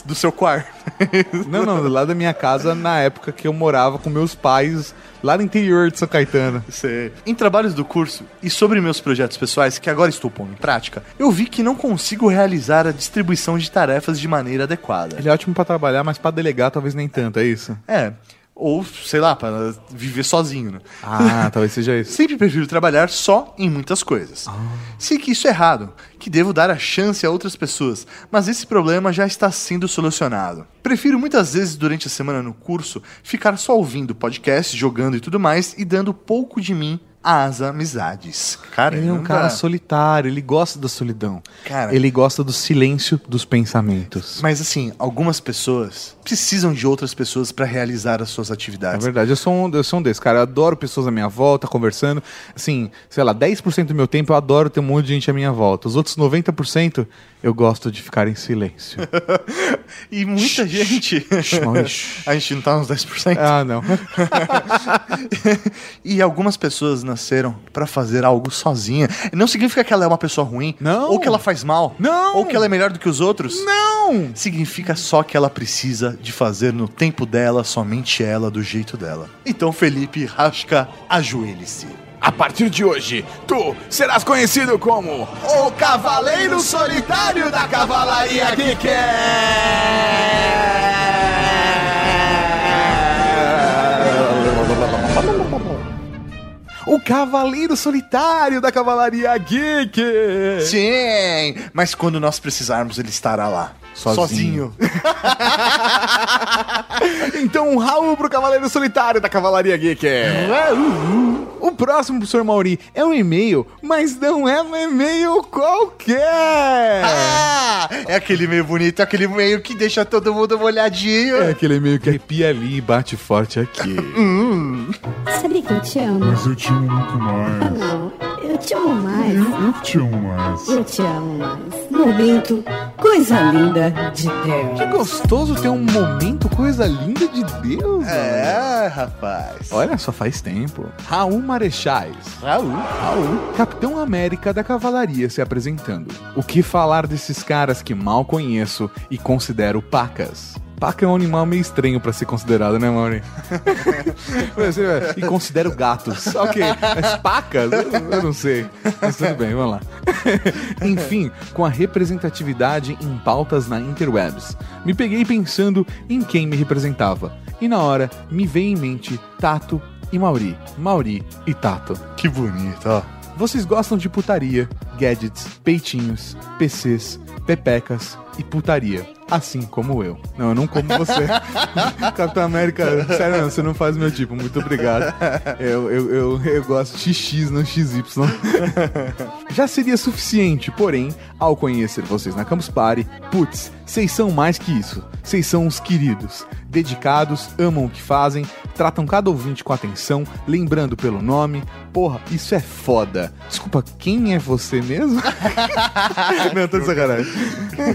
Do seu quarto. Não, não, do lado da minha casa na época que eu morava com meus pais lá no interior de São Caetano. Sei. Em trabalhos do curso e sobre meus projetos pessoais, que agora estou pondo em prática, eu vi que não consigo realizar a distribuição de tarefas de maneira adequada. Ele é ótimo pra trabalhar, mas pra delegar talvez nem tanto, é isso? É. Ou, sei lá, para viver sozinho, né? Ah, talvez seja isso. Sempre prefiro trabalhar só em muitas coisas. Sei que isso é errado, que devo dar a chance a outras pessoas, mas esse problema já está sendo solucionado. Prefiro muitas vezes durante a semana no curso ficar só ouvindo podcast, jogando e tudo mais e dando pouco de mim às amizades. Caramba. Ele é um cara solitário, ele gosta da solidão. Cara. Ele gosta do silêncio dos pensamentos. Mas assim, algumas pessoas precisam de outras pessoas para realizar as suas É atividades. verdade, eu sou, um, eu sou um desses, cara. Eu adoro pessoas à minha volta, conversando. Assim, sei lá, 10% do meu tempo eu adoro ter um monte de gente à minha volta. Os outros 90% eu gosto de ficar em silêncio. e muita gente. A gente não tá nos 10%. ah, não. e algumas pessoas nasceram pra fazer algo sozinha. Não significa que ela é uma pessoa ruim, Não. ou que ela faz mal, Não. ou que ela é melhor do que os outros. Não! Significa só que ela precisa de fazer no tempo dela, somente ela, do jeito dela. Então, Felipe, rasca, ajoelhe-se. A partir de hoje, tu serás conhecido como o Cavaleiro Solitário da Cavalaria Geek. O Cavaleiro Solitário da Cavalaria Geek. Sim, mas quando nós precisarmos, ele estará lá. Sozinho. Então, um Raul pro Cavaleiro Solitário da Cavalaria Geek. O próximo, professor Mauri, é um e-mail, mas não é um e-mail qualquer. Ah, é aquele meio bonito, aquele meio que deixa todo mundo molhadinho. É aquele e-mail que arrepia ali e bate forte aqui. Sabia que eu te amo? Mas eu te amo muito mais. Não, eu te amo mais. Eu te amo mais. Eu te amo mais. Momento, coisa linda de Deus. Que gostoso ter um momento, coisa linda de Deus. É, rapaz. Olha, só faz tempo. Raul Marechais. Raul. Raul, Capitão América da Cavalaria se apresentando. O que falar desses caras que mal conheço e considero pacas? Paca é um animal meio estranho pra ser considerado, né, Mauri? É, e considero gatos. Ok, mas pacas? Eu, eu não sei. Mas tudo bem, vamos lá. Enfim, com a representatividade em pautas na interwebs, me peguei pensando em quem me representava. E na hora, me veio em mente Tato e Mauri. Mauri e Tato. Que bonito, ó. Vocês gostam de putaria, gadgets, peitinhos, PCs, pepecas e putaria, assim como eu. Não, eu não como você. Capitão América, sério, não, você não faz meu tipo, muito obrigado. Eu, eu, eu, eu gosto de XX, não XY. Já seria suficiente, porém, ao conhecer vocês na Campus Party, putz, vocês são mais que isso. Vocês são uns queridos, dedicados, amam o que fazem, tratam cada ouvinte com atenção, lembrando pelo nome. Porra, isso é foda. Desculpa, quem é você mesmo? Não, tô de sacanagem.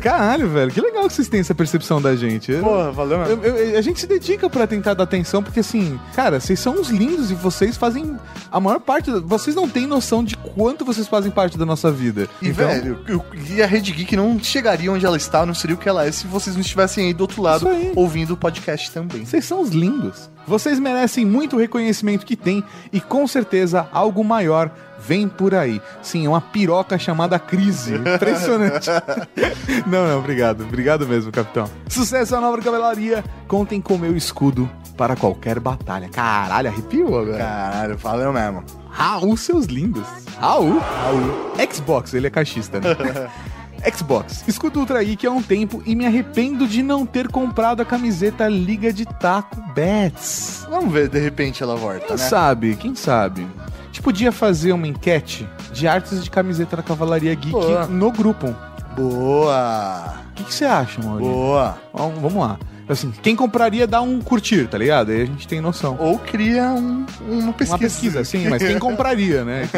Caralho, velho, que legal que vocês têm essa percepção da gente. Porra, valeu mesmo. eu- eu- a gente se dedica pra tentar dar atenção, porque assim, cara, vocês são uns lindos e vocês fazem a maior parte. da- Vocês não têm noção de quanto vocês fazem parte da nossa vida. E, Então, velho, eu- e a Rede Geek não chegaria onde ela está, não seria o que ela é se vocês não estivessem aí do outro lado ouvindo o podcast também. Vocês são os lindos. Vocês merecem muito o reconhecimento que têm e com certeza algo maior vem por aí. Sim, é uma piroca chamada crise. Impressionante. não, não, obrigado. Obrigado mesmo, capitão. Sucesso à nova cavalaria. Contem com meu escudo para qualquer batalha. Caralho, arrepiou agora. Caralho, valeu mesmo. Raul, seus lindos. Raul. Raul. Xbox, ele é caixista, né? Xbox. Escuto Ultra Geek há um tempo e me arrependo de não ter comprado a camiseta Liga de Taco Bets. Vamos ver, de repente ela volta, Quem né? sabe, quem sabe? A gente podia fazer uma enquete de artes de camiseta da Cavalaria Geek Boa. no grupo. Boa! O que você acha, Maurício? Boa! Vamos vamos lá. Assim, quem compraria dá um curtir, tá ligado? Aí a gente tem noção. Ou cria um- uma pesquisa. Uma pesquisa, sim, mas quem compraria, né?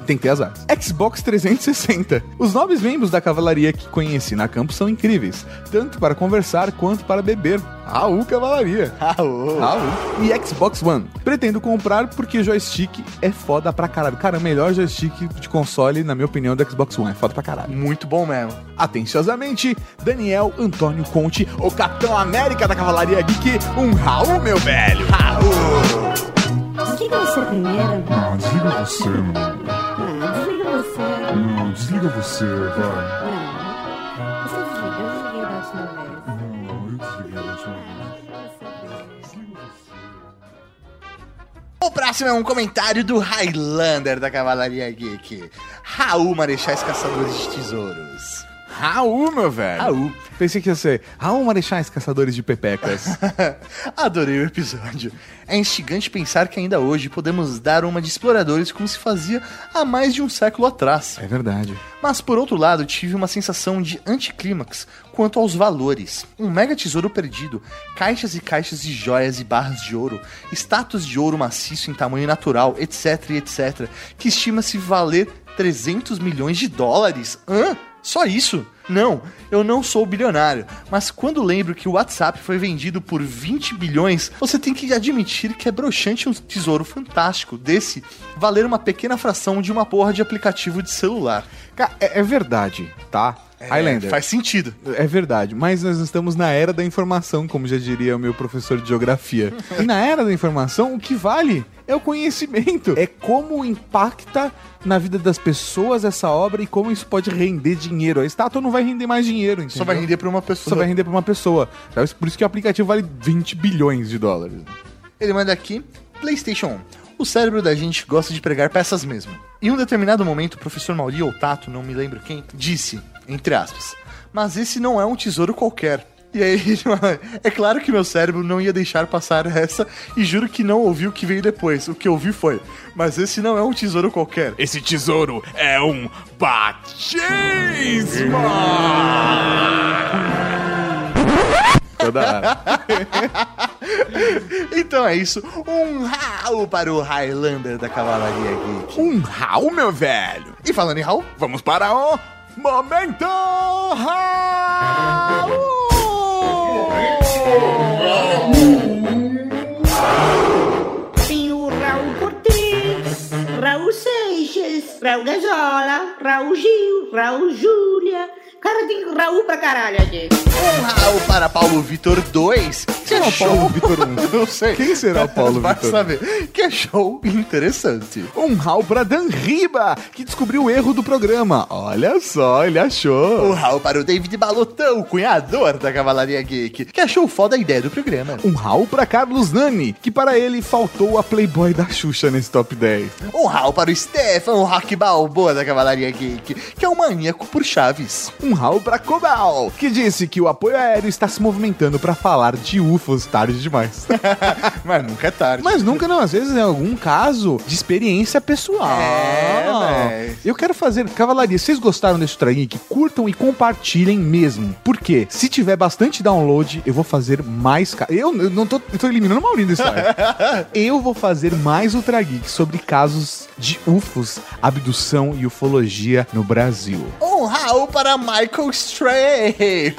Então, Tentei as artes. Xbox 360. Os novos membros da cavalaria que conheci na campo são incríveis, tanto para conversar quanto para beber. Raul Cavalaria. Raul. Raul. E Xbox One. Pretendo comprar porque joystick é foda pra caralho. Cara, o melhor joystick de console, na minha opinião, do Xbox One. É foda pra caralho. Muito bom mesmo. Atenciosamente, Daniel Antônio Conte, o Capitão América da Cavalaria Geek. Um Raul, meu velho. Raul. Desliga você primeiro. Ah, desliga você, mano. Ah, desliga você. Não, desliga você, vai. Não. Você desliga, eu desliguei da última vez. Não, eu desliguei da última vez. O próximo é um comentário do Highlander da Cavalaria Geek. Raul Marechais Caçadores de Tesouros. Raul, meu velho. Raul. Pensei que ia ser Raul Marechais Caçadores de Pepecas. Adorei o episódio. É instigante pensar que ainda hoje podemos dar uma de exploradores como se fazia há mais de um século atrás. é verdade. Mas por outro lado, tive uma sensação de anticlímax quanto aos valores. Um mega tesouro perdido, caixas e caixas de joias e barras de ouro, estátuas de ouro maciço em tamanho natural, etc, etc, que estima-se valer 300 milhões de dólares. Hã? Só isso? Não, eu não sou bilionário, mas quando lembro que o WhatsApp foi vendido por 20 bilhões, você tem que admitir que é broxante um tesouro fantástico desse valer uma pequena fração de uma porra de aplicativo de celular. Cara, é, é verdade, tá? Highlander. Faz sentido. É verdade, mas nós estamos na era da informação, como já diria o meu professor de geografia. e na era da informação, o que vale é o conhecimento. É como impacta na vida das pessoas essa obra e como isso pode render dinheiro. A estátua não vai render mais dinheiro, entendeu? Só vai render pra uma pessoa. Só vai render pra uma pessoa. Por isso que o aplicativo vale 20 bilhões de dólares. Ele manda aqui, PlayStation 1. O cérebro da gente gosta de pregar peças mesmo. Em um determinado momento, o professor Mauri ou Tato, não me lembro quem, disse, entre aspas, mas esse não é um tesouro qualquer. E aí, é claro que meu cérebro não ia deixar passar essa e juro que não ouvi o que veio depois. O que eu ouvi foi, mas esse não é um tesouro qualquer. Esse tesouro é um batismo! Toda hora. Então é isso, um Raul para o Highlander da Cavalaria Geek. Um Raul, meu velho! E falando em Raul, Vamos para o Momento Raul! Tem o Raul Cortez, Raul Seixas, Raul Gazola, Raul Gil, Raul Júlia. Cara, tem Raul pra caralho aqui. um Raul para Paulo Vitor 2. Que Quem é o Paulo Vitor 1? Não sei. Quem será o Paulo Vai Vitor? saber. Que achou interessante. Um Raul para Dan Riba, que descobriu o erro do programa. Olha só, ele achou. Um Raul para o David Balotão, cunhador da Cavalaria Geek, que achou foda a ideia do programa. Um Raul para Carlos Nani, que para ele faltou a Playboy da Xuxa nesse top 10. Um Raul para o Stefan Rock Balboa da Cavalaria Geek, que é um maníaco por chaves. Um Raul para Cobal, que disse que o apoio aéreo está se movimentando para falar de UFOs tarde demais. Mas nunca é tarde. Mas nunca não, às vezes é algum caso de experiência pessoal. É, véi. Eu quero fazer cavalaria. Vocês gostaram desse Ultra Geek? Curtam e compartilhem mesmo. Porque se tiver bastante download, eu vou fazer mais. ca- Eu, eu não tô, eu tô eliminando o Maurinho história. eu vou fazer mais Ultra Geek sobre casos de UFOs, abdução e ufologia no Brasil. Um Raul para Michael Stray,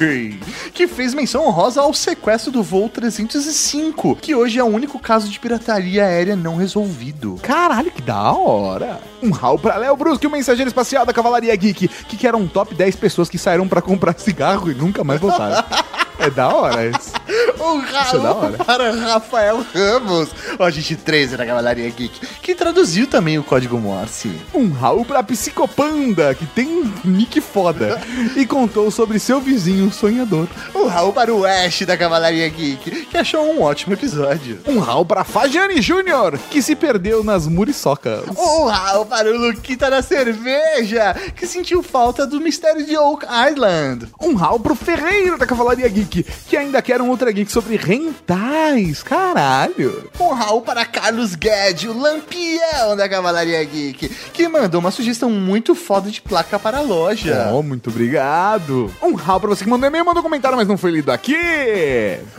que fez menção honrosa ao sequestro do voo 305, que hoje é o único caso de pirataria aérea não resolvido. Caralho, que da hora! Um rau pra Léo Brusque, o mensageiro espacial da Cavalaria Geek, que quer um top 10 pessoas que saíram pra comprar cigarro e nunca mais voltaram. é da hora isso. Um Isso é para Rafael Ramos, o agente 13 da Cavalaria Geek, que traduziu também o código Morse. Um Raul pra Psicopanda, que tem um nick foda, e contou sobre seu vizinho sonhador. Um Raul para o Ash da Cavalaria Geek, que achou um ótimo episódio. Um Raul pra Fagiane Júnior, que se perdeu nas muriçocas. Um Raul para o Luquita da Cerveja, que sentiu falta do mistério de Oak Island. Um Raul pro Ferreira da Cavalaria Geek, que ainda quer um Ultra Geek sobre rentais. Caralho. Um Raul para Carlos Guedes, o lampião da Cavalaria Geek, que mandou uma sugestão muito foda de placa para a loja. Oh, muito obrigado. Um Raul pra você que mandou e-mail, mandou comentário, mas não foi lido aqui.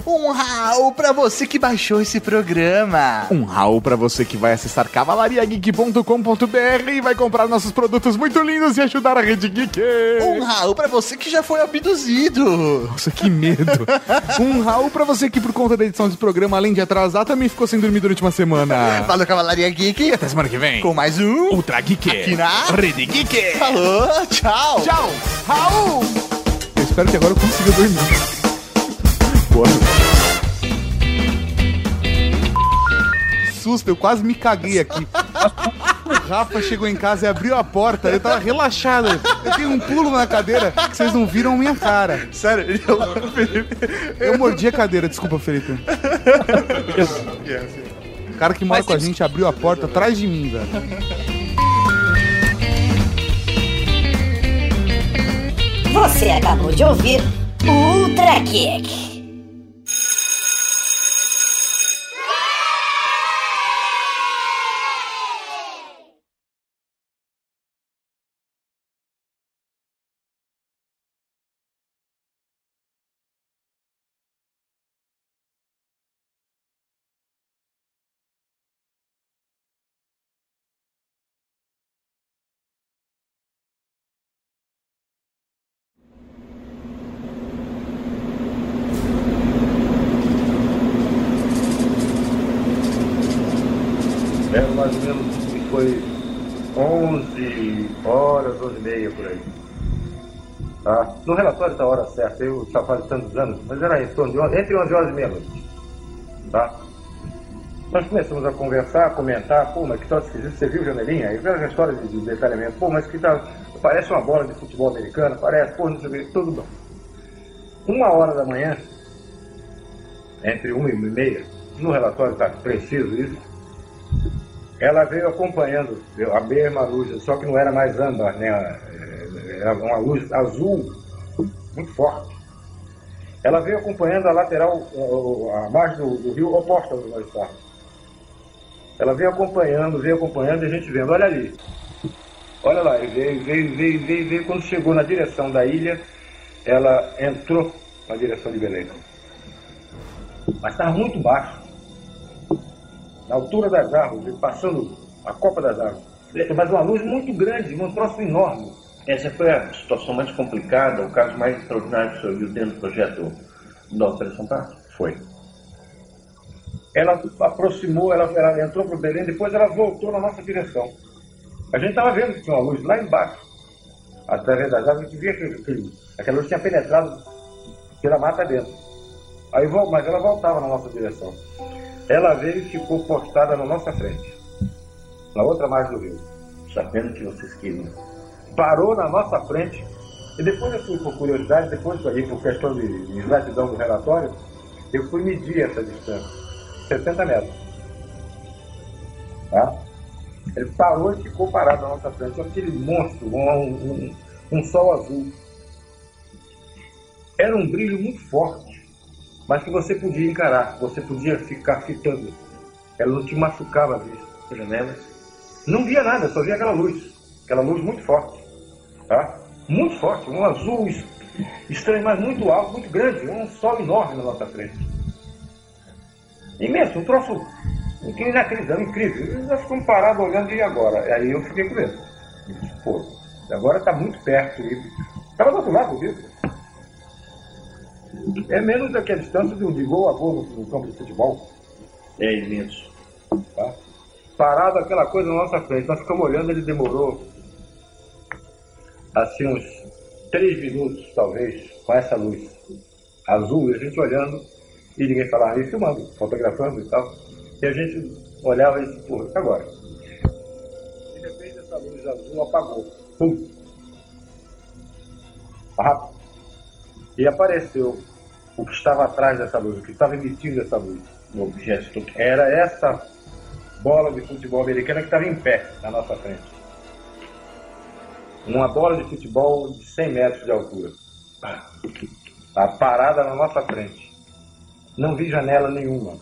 Um Raul para você que baixou esse programa. Um Raul pra você que vai acessar cavalariageek.com.br e vai comprar nossos produtos muito lindos e ajudar a Rede Geek. Um Raul para você que já foi abduzido. Nossa, que medo. um Raul pra você que, por conta da edição desse programa, além de atrasar, também ficou sem dormir durante uma semana. Valeu, Cavalaria Geek. E até semana que vem. Com mais um Ultra Geek. Aqui na Rede Geek. Falou, tchau. Tchau. Raul. Eu espero que agora eu consiga dormir. Boa Susto, eu quase me caguei aqui. O Rafa chegou em casa e abriu a porta, eu tava relaxado. Eu tenho um pulo na cadeira que vocês não viram minha cara. Sério, eu, Felipe. Eu mordi a cadeira, desculpa, Felipe. O cara que mora Mas com a gente abriu a porta atrás de mim, velho. Você acabou de ouvir o Ultra Kick. Eu já faz tantos anos, mas era em torno de 11, entre 11 horas e meia-noite. Tá? Nós começamos a conversar, a comentar, pô, mas que tal esquisito, você viu janelinha? Aí veio a história de, de detalhamento, pô, mas que tal, parece uma bola de futebol americano, parece, pô, não sei o tudo bom. Uma hora da manhã, entre uma e uma e meia, no relatório está preciso isso, ela veio acompanhando a mesma luz, só que não era mais âmbar, né? Era uma luz azul, muito forte. Ela veio acompanhando a lateral, a margem do, do rio oposta onde nós estávamos. Ela veio acompanhando, veio acompanhando e a gente vendo, olha ali. Olha lá, veio, veio, veio, veio, veio. Quando chegou na direção da ilha, ela entrou na direção de Belém. Mas estava muito baixo na altura das árvores, passando a copa das árvores. Mas uma luz muito grande, um troço enorme. Essa foi a situação mais complicada, o caso mais extraordinário que o senhor viu dentro do projeto da Operação Prato? Foi. Ela aproximou, ela, ela entrou para o Belém, depois ela voltou na nossa direção. A gente estava vendo que tinha uma luz lá embaixo, através das árvores, a gente via que, que aquela luz tinha penetrado pela mata dentro. Aí, mas ela voltava na nossa direção. Ela veio e ficou postada na nossa frente, na outra margem do rio. Sabendo que vocês queriam. Parou na nossa frente. E depois eu fui, por curiosidade, depois aí por questão de exatidão do relatório, eu fui medir essa distância. 60 metros. Tá? Ele parou e ficou parado na nossa frente. Aquele monstro, um, um, um sol azul. Era um brilho muito forte, mas que você podia encarar, você podia ficar fitando. Ela não te machucava a vista. Pelo menos. Não via nada, só via aquela luz. Aquela luz muito forte. Tá? Muito forte, um azul es- estranho, mas muito alto, muito grande, um sol enorme na nossa frente. Imenso, um troço inacreditável, incrível. E nós ficamos parados olhando e agora? Aí eu fiquei com medo. Eu disse, Pô, agora está muito perto. Estava do outro lado do rio. É menos do que a distância de, de gol a gol no, no campo de futebol. É imenso. Tá? Parado aquela coisa na nossa frente. Nós ficamos olhando, ele demorou assim uns três minutos, talvez, com essa luz azul, a gente olhando, e ninguém falava, e filmando, fotografando e tal. E a gente olhava e disse, e agora? De repente essa luz azul apagou. Pum! Rápido. E apareceu o que estava atrás dessa luz, o que estava emitindo essa luz. O objeto Era essa bola de futebol americana que estava em pé na nossa frente. Uma bola de futebol de 100 metros de altura. Tá parada na nossa frente. Não vi janela nenhuma.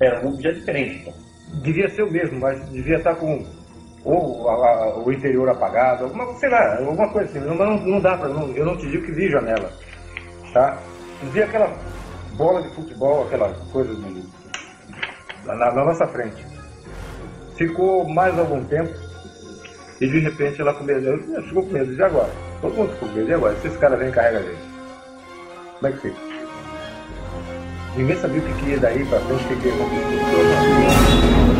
Era um objeto diferente. Então. Devia ser o mesmo, mas devia estar com ou a- a- o interior apagado, alguma, sei lá, alguma coisa assim. Não, não, não dá pra. Não, eu não te digo que vi janela. Tá? Vi aquela bola de futebol, aquela coisa de, na, na nossa frente. Ficou mais algum tempo e de repente ela com medo. Eu, ficou com medo. E agora? Todo mundo ficou com medo. E agora? Se esse cara vem carrega a gente? Como é que fica? Ninguém sabia o que, ia daí pra frente, o que ia acontecer.